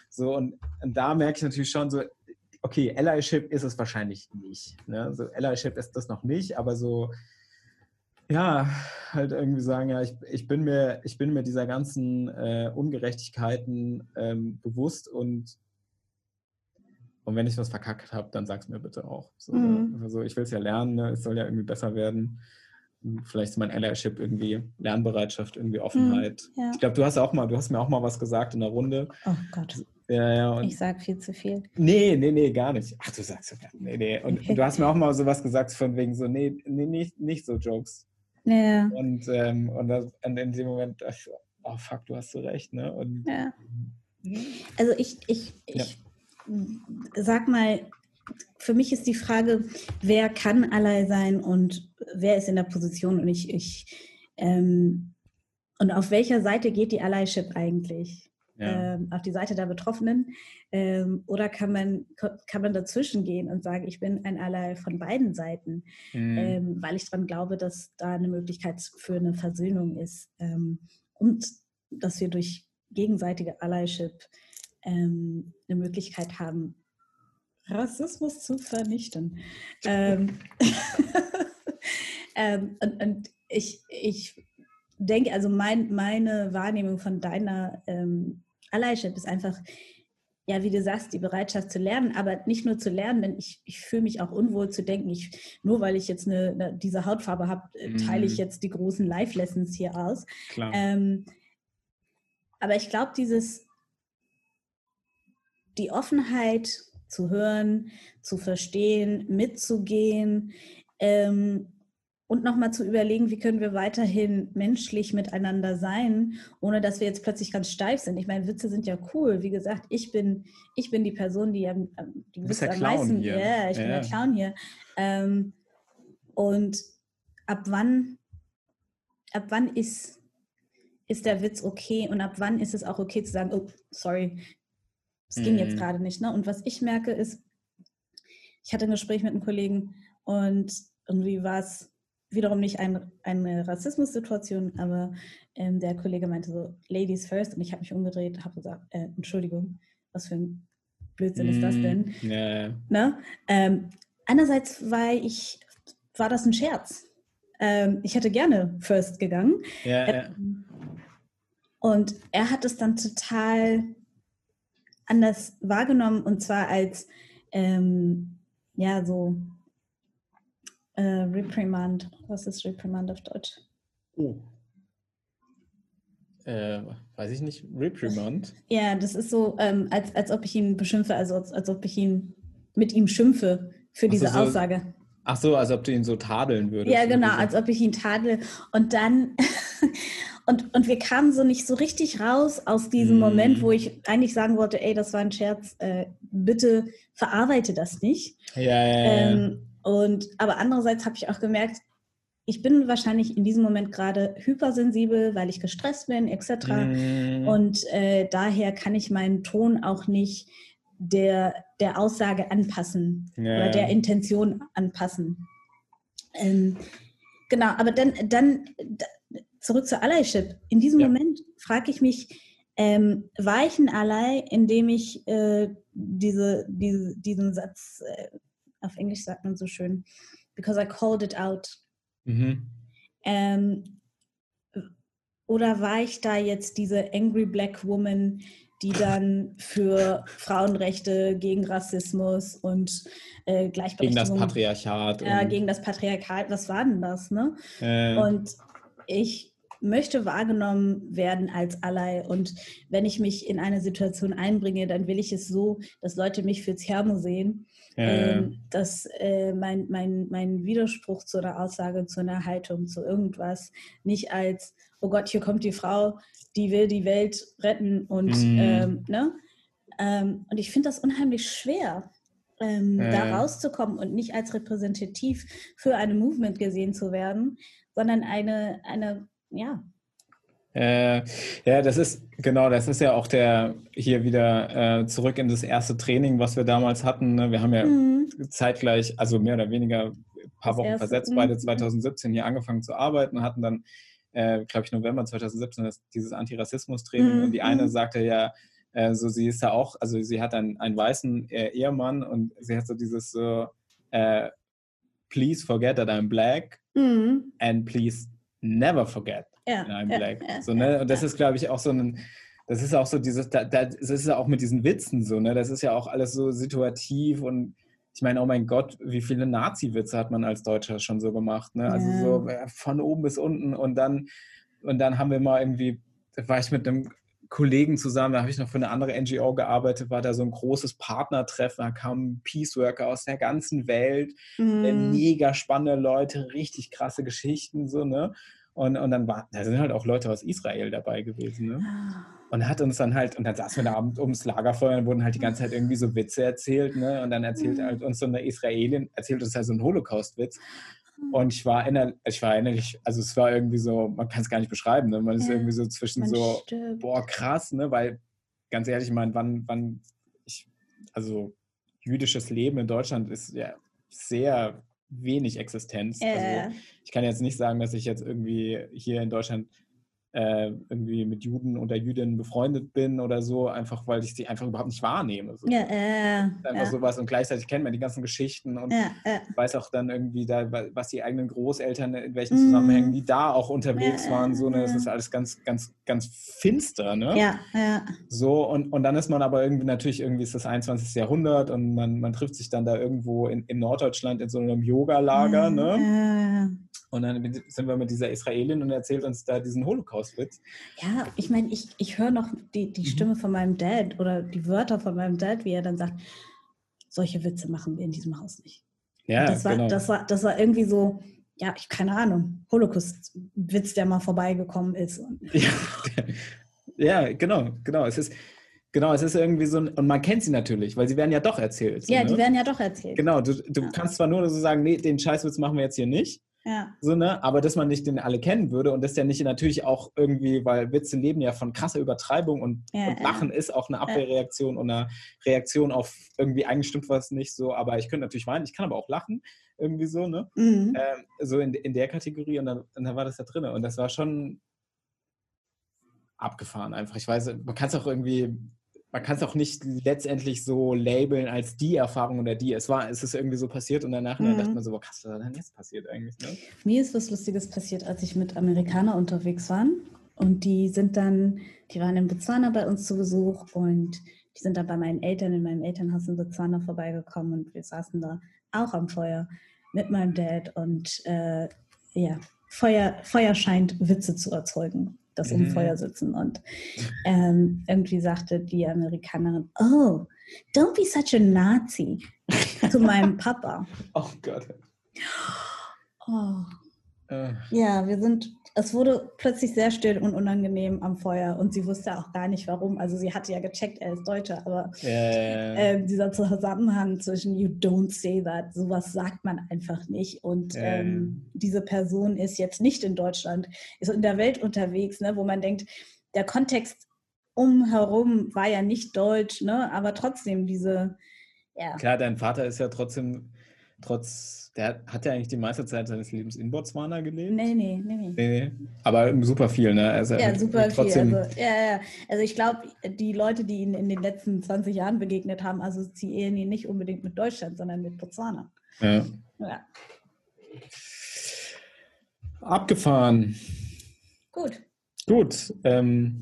[SPEAKER 1] so und, und da merke ich natürlich schon so, okay, Allyship ist es wahrscheinlich nicht. Ne? So Allyship ist das noch nicht, aber so, ja, halt irgendwie sagen, ja, ich, ich, bin, mir, ich bin mir dieser ganzen äh, Ungerechtigkeiten ähm, bewusst und, und wenn ich was verkackt habe, dann sag es mir bitte auch. So, mhm. also ich will es ja lernen, ne? es soll ja irgendwie besser werden. Vielleicht ist mein Allyship irgendwie Lernbereitschaft, irgendwie Offenheit. Mhm, ja. Ich glaube, du hast auch mal, du hast mir auch mal was gesagt in der Runde.
[SPEAKER 2] Oh Gott.
[SPEAKER 1] Ja, ja.
[SPEAKER 2] ich sag viel zu viel.
[SPEAKER 1] Nee, nee, nee, gar nicht. Ach, du sagst ja, nee, nee. Und du hast mir auch mal sowas gesagt von wegen so, nee, nee, nicht, nicht so Jokes.
[SPEAKER 2] Ja.
[SPEAKER 1] Und, ähm, und, das, und in dem Moment, oh fuck, du hast so recht, ne? Und,
[SPEAKER 2] ja. Also ich, ich, ich sag mal, für mich ist die Frage, wer kann Ally sein und wer ist in der Position und ich, ich ähm, und auf welcher Seite geht die Allyship eigentlich? Ja. Ähm, auf die Seite der Betroffenen? Ähm, oder kann man, kann man dazwischen gehen und sagen, ich bin ein Ally von beiden Seiten, mhm. ähm, weil ich daran glaube, dass da eine Möglichkeit für eine Versöhnung ist ähm, und dass wir durch gegenseitige Allyship ähm, eine Möglichkeit haben, Rassismus zu vernichten. Ähm, ähm, und, und ich, ich denke, also mein, meine Wahrnehmung von deiner ähm, Allyship ist einfach, ja, wie du sagst, die Bereitschaft zu lernen, aber nicht nur zu lernen, denn ich, ich fühle mich auch unwohl zu denken, ich, nur weil ich jetzt eine, eine diese Hautfarbe habe, äh, teile ich mhm. jetzt die großen Live-Lessons hier aus. Ähm, aber ich glaube, dieses, die Offenheit zu hören, zu verstehen, mitzugehen ähm, und nochmal zu überlegen, wie können wir weiterhin menschlich miteinander sein, ohne dass wir jetzt plötzlich ganz steif sind. Ich meine, Witze sind ja cool. Wie gesagt, ich bin, ich bin die Person, die, am, die
[SPEAKER 1] du bist der am Clown meisten.
[SPEAKER 2] Hier. Yeah, ich ja. bin der Clown hier. Ähm, und ab wann, ab wann ist ist der Witz okay und ab wann ist es auch okay zu sagen, oh, sorry, es ging mm. jetzt mhm. gerade nicht. Ne? Und was ich merke ist, ich hatte ein Gespräch mit einem Kollegen und irgendwie war es wiederum nicht ein, eine Rassismussituation, aber ähm, der Kollege meinte so, Ladies first und ich habe mich umgedreht, habe gesagt, äh, Entschuldigung, was für ein Blödsinn mm, ist das mhm. denn? Yeah. Ne? Ähm, einerseits war ich, war das ein Scherz. Ähm, ich hätte gerne first gegangen.
[SPEAKER 1] Ja, ja.
[SPEAKER 2] Und er hat es dann total anders wahrgenommen und zwar als ähm, ja so äh, Reprimand. Was ist Reprimand auf Deutsch?
[SPEAKER 1] Oh. Äh, weiß ich nicht. Reprimand?
[SPEAKER 2] Ja, das ist so, ähm, als, als ob ich ihn beschimpfe, also als, als ob ich ihn mit ihm schimpfe für diese so, Aussage.
[SPEAKER 1] Ach so, als ob du ihn so tadeln würdest.
[SPEAKER 2] Ja, genau, als ob ich ihn tadel. Und dann, und, und wir kamen so nicht so richtig raus aus diesem mm. Moment, wo ich eigentlich sagen wollte, ey, das war ein Scherz, äh, bitte verarbeite das nicht.
[SPEAKER 1] Ja, ja, ja. Ähm,
[SPEAKER 2] und, aber andererseits habe ich auch gemerkt, ich bin wahrscheinlich in diesem Moment gerade hypersensibel, weil ich gestresst bin, etc. Mm. Und äh, daher kann ich meinen Ton auch nicht der, der Aussage anpassen ja. oder der Intention anpassen. Ähm, genau, aber dann, dann zurück zu Allyship. In diesem ja. Moment frage ich mich, ähm, war ich ein Ally, indem ich äh, diese, diese, diesen Satz, äh, auf Englisch sagt man so schön, because I called it out. Mhm. Ähm, oder war ich da jetzt diese Angry Black Woman, die dann für Frauenrechte, gegen Rassismus und äh, Gleichberechtigung.
[SPEAKER 1] Gegen das Patriarchat.
[SPEAKER 2] Ja, gegen das Patriarchat. Was war denn das, ne? Äh. Und ich möchte wahrgenommen werden als Ally. Und wenn ich mich in eine Situation einbringe, dann will ich es so, dass Leute mich für Thermo sehen. Äh. dass äh, mein, mein, mein Widerspruch zu einer Aussage, zu einer Haltung, zu irgendwas nicht als, oh Gott, hier kommt die Frau, die will die Welt retten und mhm. ähm, ne? Ähm, und ich finde das unheimlich schwer, ähm, äh. da rauszukommen und nicht als repräsentativ für eine Movement gesehen zu werden, sondern eine, eine ja.
[SPEAKER 1] Äh, ja, das ist genau, das ist ja auch der hier wieder äh, zurück in das erste Training, was wir damals hatten. Ne? Wir haben ja mhm. zeitgleich, also mehr oder weniger ein paar das Wochen erste, versetzt, beide 2017 mhm. hier angefangen zu arbeiten, hatten dann äh, glaube ich, November 2017, das, dieses Antirassismus-Training. Mhm. Und die eine mhm. sagte ja, äh, so sie ist ja auch, also sie hat einen, einen weißen äh, Ehemann und sie hat so dieses so, äh, please forget that I'm black mhm. and please never forget ja, that I'm black. Ja, so, ne? Und das ist, glaube ich, auch so ein, das ist auch so dieses, da, da, das ist ja auch mit diesen Witzen so, ne? Das ist ja auch alles so situativ und ich meine, oh mein Gott, wie viele Nazi-Witze hat man als Deutscher schon so gemacht, ne? Also ja. so von oben bis unten und dann, und dann haben wir mal irgendwie, da war ich mit einem Kollegen zusammen, da habe ich noch für eine andere NGO gearbeitet, war da so ein großes Partnertreffen, da kamen Peaceworker aus der ganzen Welt, mm. mega spannende Leute, richtig krasse Geschichten, so, ne? Und, und dann war, da sind halt auch Leute aus Israel dabei gewesen, ne? Ah. Und hat uns dann halt, und dann saßen wir da Abend ums Lagerfeuer und wurden halt die ganze Zeit irgendwie so Witze erzählt, ne? Und dann erzählt mhm. halt uns so eine Israelin, erzählt uns halt so einen Holocaust-Witz. Und ich war innerlich, ich war innerlich, also es war irgendwie so, man kann es gar nicht beschreiben, ne? Man ist ja, irgendwie so zwischen so, stirbt. boah, krass, ne? Weil, ganz ehrlich, ich meine, wann, wann, ich, also jüdisches Leben in Deutschland ist ja sehr wenig Existenz. Äh. Also ich kann jetzt nicht sagen, dass ich jetzt irgendwie hier in Deutschland äh, irgendwie mit Juden oder Jüdinnen befreundet bin oder so, einfach weil ich sie einfach überhaupt nicht wahrnehme. So. Ja, äh, einfach ja. sowas und gleichzeitig kennt man die ganzen Geschichten und ja, äh. weiß auch dann irgendwie da, was die eigenen Großeltern in welchen mhm. Zusammenhängen die da auch unterwegs waren. So, ne? Das ist alles ganz, ganz, ganz finster, ne?
[SPEAKER 2] Ja, ja.
[SPEAKER 1] So, und, und dann ist man aber irgendwie natürlich irgendwie ist das 21. Jahrhundert und man, man trifft sich dann da irgendwo in, in Norddeutschland in so einem Yoga-Lager, ne? Und dann sind wir mit dieser Israelin und erzählt uns da diesen Holocaust-Witz.
[SPEAKER 2] Ja, ich meine, ich, ich höre noch die, die mhm. Stimme von meinem Dad oder die Wörter von meinem Dad, wie er dann sagt, solche Witze machen wir in diesem Haus nicht. Ja, das war, genau. das war, das war irgendwie so, ja, ich keine Ahnung, Holocaust-Witz, der mal vorbeigekommen ist.
[SPEAKER 1] Ja, ja, genau, genau. Es ist, Genau, es ist irgendwie so, und man kennt sie natürlich, weil sie werden ja doch erzählt.
[SPEAKER 2] So, ja, ne? die werden ja doch erzählt.
[SPEAKER 1] Genau, du, du ja. kannst zwar nur so sagen, nee, den Scheißwitz machen wir jetzt hier nicht,
[SPEAKER 2] Ja.
[SPEAKER 1] So, ne? Aber dass man nicht den alle kennen würde und das ja nicht natürlich auch irgendwie, weil Witze leben ja von krasser Übertreibung und,
[SPEAKER 2] Ja,
[SPEAKER 1] und Lachen ist auch eine Abwehrreaktion und eine Reaktion auf irgendwie eigentlich stimmt was nicht so, aber ich könnte natürlich weinen, ich kann aber auch lachen, irgendwie so, ne?
[SPEAKER 2] Mhm.
[SPEAKER 1] Ähm, so in, in der Kategorie und dann, und dann war das da drin und das war schon abgefahren einfach. Ich weiß, man kann es auch irgendwie, man kann es auch nicht letztendlich so labeln als die Erfahrung oder die. Es war, es ist irgendwie so passiert und danach
[SPEAKER 2] Mhm.
[SPEAKER 1] dachte man so, boah, krass, was ist denn jetzt passiert eigentlich? Ne?
[SPEAKER 2] Mir ist was Lustiges passiert, als ich mit Amerikanern unterwegs war. Und die sind dann, die waren in Botswana bei uns zu Besuch und die sind dann bei meinen Eltern in meinem Elternhaus in Botswana vorbeigekommen und wir saßen da auch am Feuer mit meinem Dad und äh, ja, Feuer, Feuer scheint Witze zu erzeugen, das um
[SPEAKER 1] Mhm.
[SPEAKER 2] Feuer sitzen. Und ähm, irgendwie sagte die Amerikanerin, oh, don't be such a Nazi zu meinem Papa.
[SPEAKER 1] Oh Gott.
[SPEAKER 2] Oh.
[SPEAKER 1] Äh,
[SPEAKER 2] Ja, wir sind, es wurde plötzlich sehr still und unangenehm am Feuer und sie wusste auch gar nicht warum. Also sie hatte ja gecheckt, er ist Deutscher, aber
[SPEAKER 1] äh,
[SPEAKER 2] äh, dieser Zusammenhang zwischen you don't say that, sowas sagt man einfach nicht. Und
[SPEAKER 1] Ja,
[SPEAKER 2] ähm, diese Person ist jetzt nicht in Deutschland, ist in der Welt unterwegs, ne, wo man denkt, der Kontext umherum war ja nicht deutsch, ne, aber trotzdem diese, ja,
[SPEAKER 1] Klar, dein Vater ist ja trotzdem, trotz, der hat ja eigentlich die meiste Zeit seines Lebens in Botswana gelebt.
[SPEAKER 2] nee, nee, nee, nee.
[SPEAKER 1] Nee, nee. Aber super viel, ne? Also
[SPEAKER 2] Ja, super
[SPEAKER 1] trotzdem,
[SPEAKER 2] viel. Also, ja, ja. also ich glaube, die Leute, die ihn in den letzten 20 Jahren begegnet haben, assoziieren ihn nicht unbedingt mit Deutschland, sondern mit Botswana.
[SPEAKER 1] Ja.
[SPEAKER 2] Ja,
[SPEAKER 1] Abgefahren.
[SPEAKER 2] gut.
[SPEAKER 1] Gut. Ähm,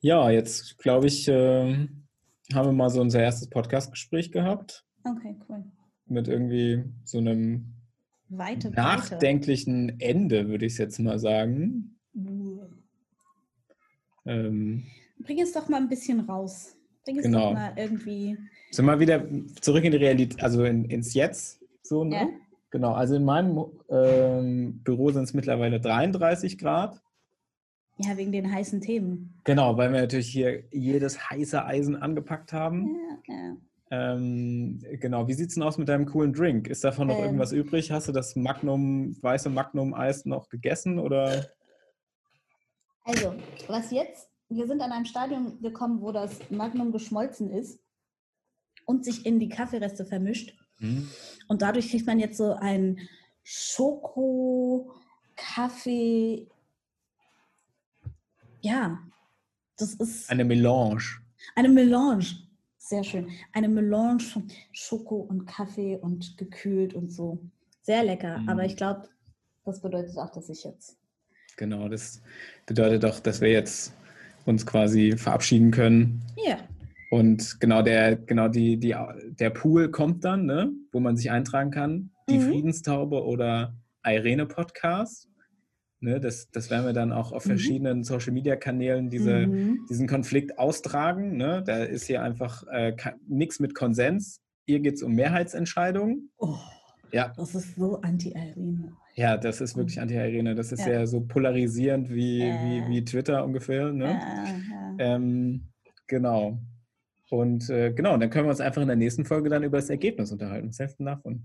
[SPEAKER 1] ja, jetzt glaube ich, ähm, haben wir mal so unser erstes Podcast-Gespräch gehabt
[SPEAKER 2] Okay, cool.
[SPEAKER 1] Mit irgendwie so einem
[SPEAKER 2] Weite
[SPEAKER 1] nachdenklichen Ende, würde ich es jetzt mal sagen.
[SPEAKER 2] Uh.
[SPEAKER 1] Ähm,
[SPEAKER 2] Bring es doch mal ein bisschen raus. Bring es
[SPEAKER 1] Genau.
[SPEAKER 2] doch mal irgendwie.
[SPEAKER 1] sind wir wieder zurück in die Realität, also in, ins Jetzt. So, ne?
[SPEAKER 2] Ja?
[SPEAKER 1] Genau, also in meinem ähm, Büro sind es mittlerweile 33 Grad.
[SPEAKER 2] Ja, wegen den heißen Themen.
[SPEAKER 1] Genau, weil wir natürlich hier jedes heiße Eisen angepackt haben.
[SPEAKER 2] Ja, ja.
[SPEAKER 1] Ähm, genau, wie sieht es denn aus mit deinem coolen Drink? Ist davon noch
[SPEAKER 2] Ähm.
[SPEAKER 1] irgendwas übrig? Hast du das Magnum, weiße Magnum-Eis noch gegessen oder?
[SPEAKER 2] Also, was jetzt? Wir sind an einem Stadium gekommen, wo das Magnum geschmolzen ist und sich in die Kaffeereste vermischt.
[SPEAKER 1] Hm?
[SPEAKER 2] Und dadurch kriegt man jetzt so ein Schoko-Kaffee. Ja, das ist
[SPEAKER 1] Eine Melange.
[SPEAKER 2] eine Melange. Sehr schön. Eine Melange von Schoko und Kaffee und gekühlt und so. Sehr lecker.
[SPEAKER 1] Mhm.
[SPEAKER 2] Aber ich glaube, das bedeutet auch, dass ich jetzt.
[SPEAKER 1] Genau, das bedeutet auch, dass wir jetzt uns quasi verabschieden können.
[SPEAKER 2] Ja.
[SPEAKER 1] Und genau der, genau die, die, der Pool kommt dann, ne, wo man sich eintragen kann. Die
[SPEAKER 2] Mhm.
[SPEAKER 1] Friedenstaube oder Irene Podcast. Ne, das, das werden wir dann auch auf
[SPEAKER 2] Mhm.
[SPEAKER 1] verschiedenen Social Media Kanälen diese,
[SPEAKER 2] Mhm.
[SPEAKER 1] diesen Konflikt austragen. Ne? Da ist hier einfach äh, nichts mit Konsens. Hier geht es um Mehrheitsentscheidungen.
[SPEAKER 2] Oh,
[SPEAKER 1] Ja,
[SPEAKER 2] das ist so anti-Irene.
[SPEAKER 1] ja, das ist wirklich Anti-Irene. Das ist
[SPEAKER 2] Mhm. Ja.
[SPEAKER 1] ja so polarisierend wie,
[SPEAKER 2] Äh.
[SPEAKER 1] wie, wie Twitter ungefähr. Ne?
[SPEAKER 2] Ja.
[SPEAKER 1] Ähm, genau. Und äh, genau, dann können wir uns einfach in der nächsten Folge dann über das Ergebnis unterhalten. Du davon?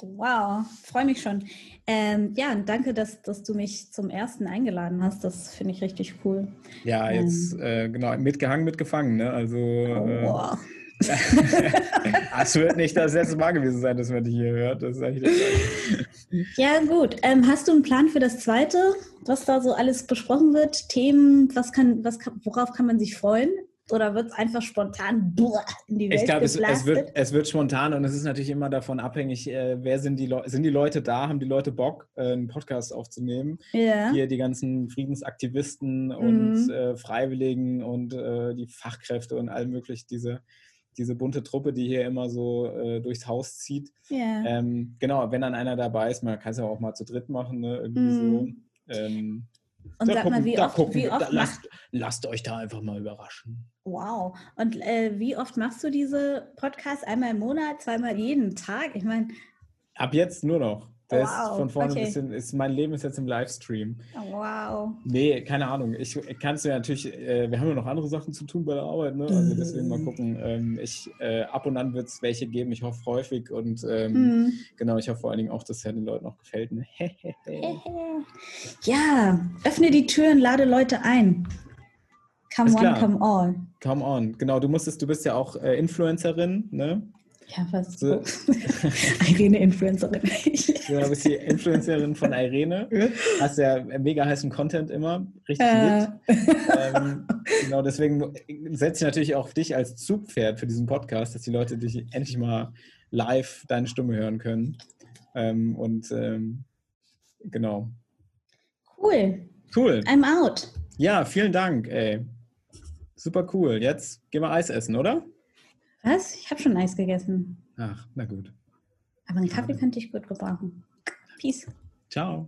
[SPEAKER 2] Wow, freue mich schon. Ähm, ja, und danke, dass, dass du mich zum ersten eingeladen hast. Das finde ich richtig cool.
[SPEAKER 1] Ja, jetzt äh, genau, mitgehangen, mitgefangen. Ne? Also, äh,
[SPEAKER 2] wow.
[SPEAKER 1] es wird nicht das letzte Mal gewesen sein, dass man dich hier hört. Das.
[SPEAKER 2] Ja, gut. Ähm, hast du einen Plan für das zweite, was da so alles besprochen wird? Themen, was kann, was kann, worauf kann man sich freuen? Oder wird es einfach spontan in die Welt
[SPEAKER 1] Ich glaube, es, es, wird, es wird spontan und es ist natürlich immer davon abhängig, äh, wer sind die Leute, sind die Leute da, haben die Leute Bock, äh, einen Podcast aufzunehmen?
[SPEAKER 2] ja.
[SPEAKER 1] Hier die ganzen Friedensaktivisten und
[SPEAKER 2] Mhm.
[SPEAKER 1] äh, Freiwilligen und äh, die Fachkräfte und all möglich, diese, diese bunte Truppe, die hier immer so äh, durchs Haus zieht.
[SPEAKER 2] ja.
[SPEAKER 1] Ähm, genau, wenn dann einer dabei ist, man kann es ja auch mal zu dritt machen, ne? irgendwie
[SPEAKER 2] Mhm.
[SPEAKER 1] so. Ähm,
[SPEAKER 2] Und
[SPEAKER 1] da
[SPEAKER 2] sag mal,
[SPEAKER 1] gucken-
[SPEAKER 2] wie
[SPEAKER 1] da
[SPEAKER 2] oft,
[SPEAKER 1] gucken
[SPEAKER 2] wie oft
[SPEAKER 1] lasst, lasst euch da einfach mal überraschen.
[SPEAKER 2] Wow. Und äh, wie oft machst du diese Podcasts? Einmal im Monat, zweimal jeden Tag? Ich meine,
[SPEAKER 1] Ab jetzt nur noch. Der
[SPEAKER 2] Wow,
[SPEAKER 1] ist von vorne
[SPEAKER 2] okay.
[SPEAKER 1] bis hin, ist, mein Leben ist jetzt im Livestream.
[SPEAKER 2] Oh, wow.
[SPEAKER 1] Nee, keine Ahnung. Ich kann es mir natürlich, äh, wir haben ja noch andere Sachen zu tun bei der Arbeit, ne? Also deswegen mal
[SPEAKER 2] Mhm.
[SPEAKER 1] gucken. Ähm, ich, äh, ab und an wird es welche geben, ich hoffe häufig und ähm,
[SPEAKER 2] Mhm.
[SPEAKER 1] genau, ich hoffe vor allen Dingen auch, dass es ja den Leuten auch gefällt. Ne?
[SPEAKER 2] Ja, öffne die Türen, lade Leute ein. Come
[SPEAKER 1] Ist
[SPEAKER 2] one,
[SPEAKER 1] klar.
[SPEAKER 2] come all.
[SPEAKER 1] Come on. Genau, du musstest, du bist ja auch äh, Influencerin, ne?
[SPEAKER 2] Ja, was?
[SPEAKER 1] So.
[SPEAKER 2] Irene Influencerin.
[SPEAKER 1] Ja, du bist die Influencerin von Irene. Hast ja mega heißen Content immer. Richtig
[SPEAKER 2] äh.
[SPEAKER 1] Ähm, genau, deswegen setze ich natürlich auch dich als Zugpferd für diesen Podcast, dass die Leute dich endlich mal live deine Stimme hören können. Ähm, und ähm, genau.
[SPEAKER 2] cool.
[SPEAKER 1] Cool.
[SPEAKER 2] I'm out.
[SPEAKER 1] Ja, vielen Dank, ey. Super cool. Jetzt gehen wir Eis essen, oder?
[SPEAKER 2] Was? Ich habe schon Eis gegessen.
[SPEAKER 1] Ach, na gut.
[SPEAKER 2] Aber einen Kaffee könnte ich gut gebrauchen. Peace.
[SPEAKER 1] Ciao.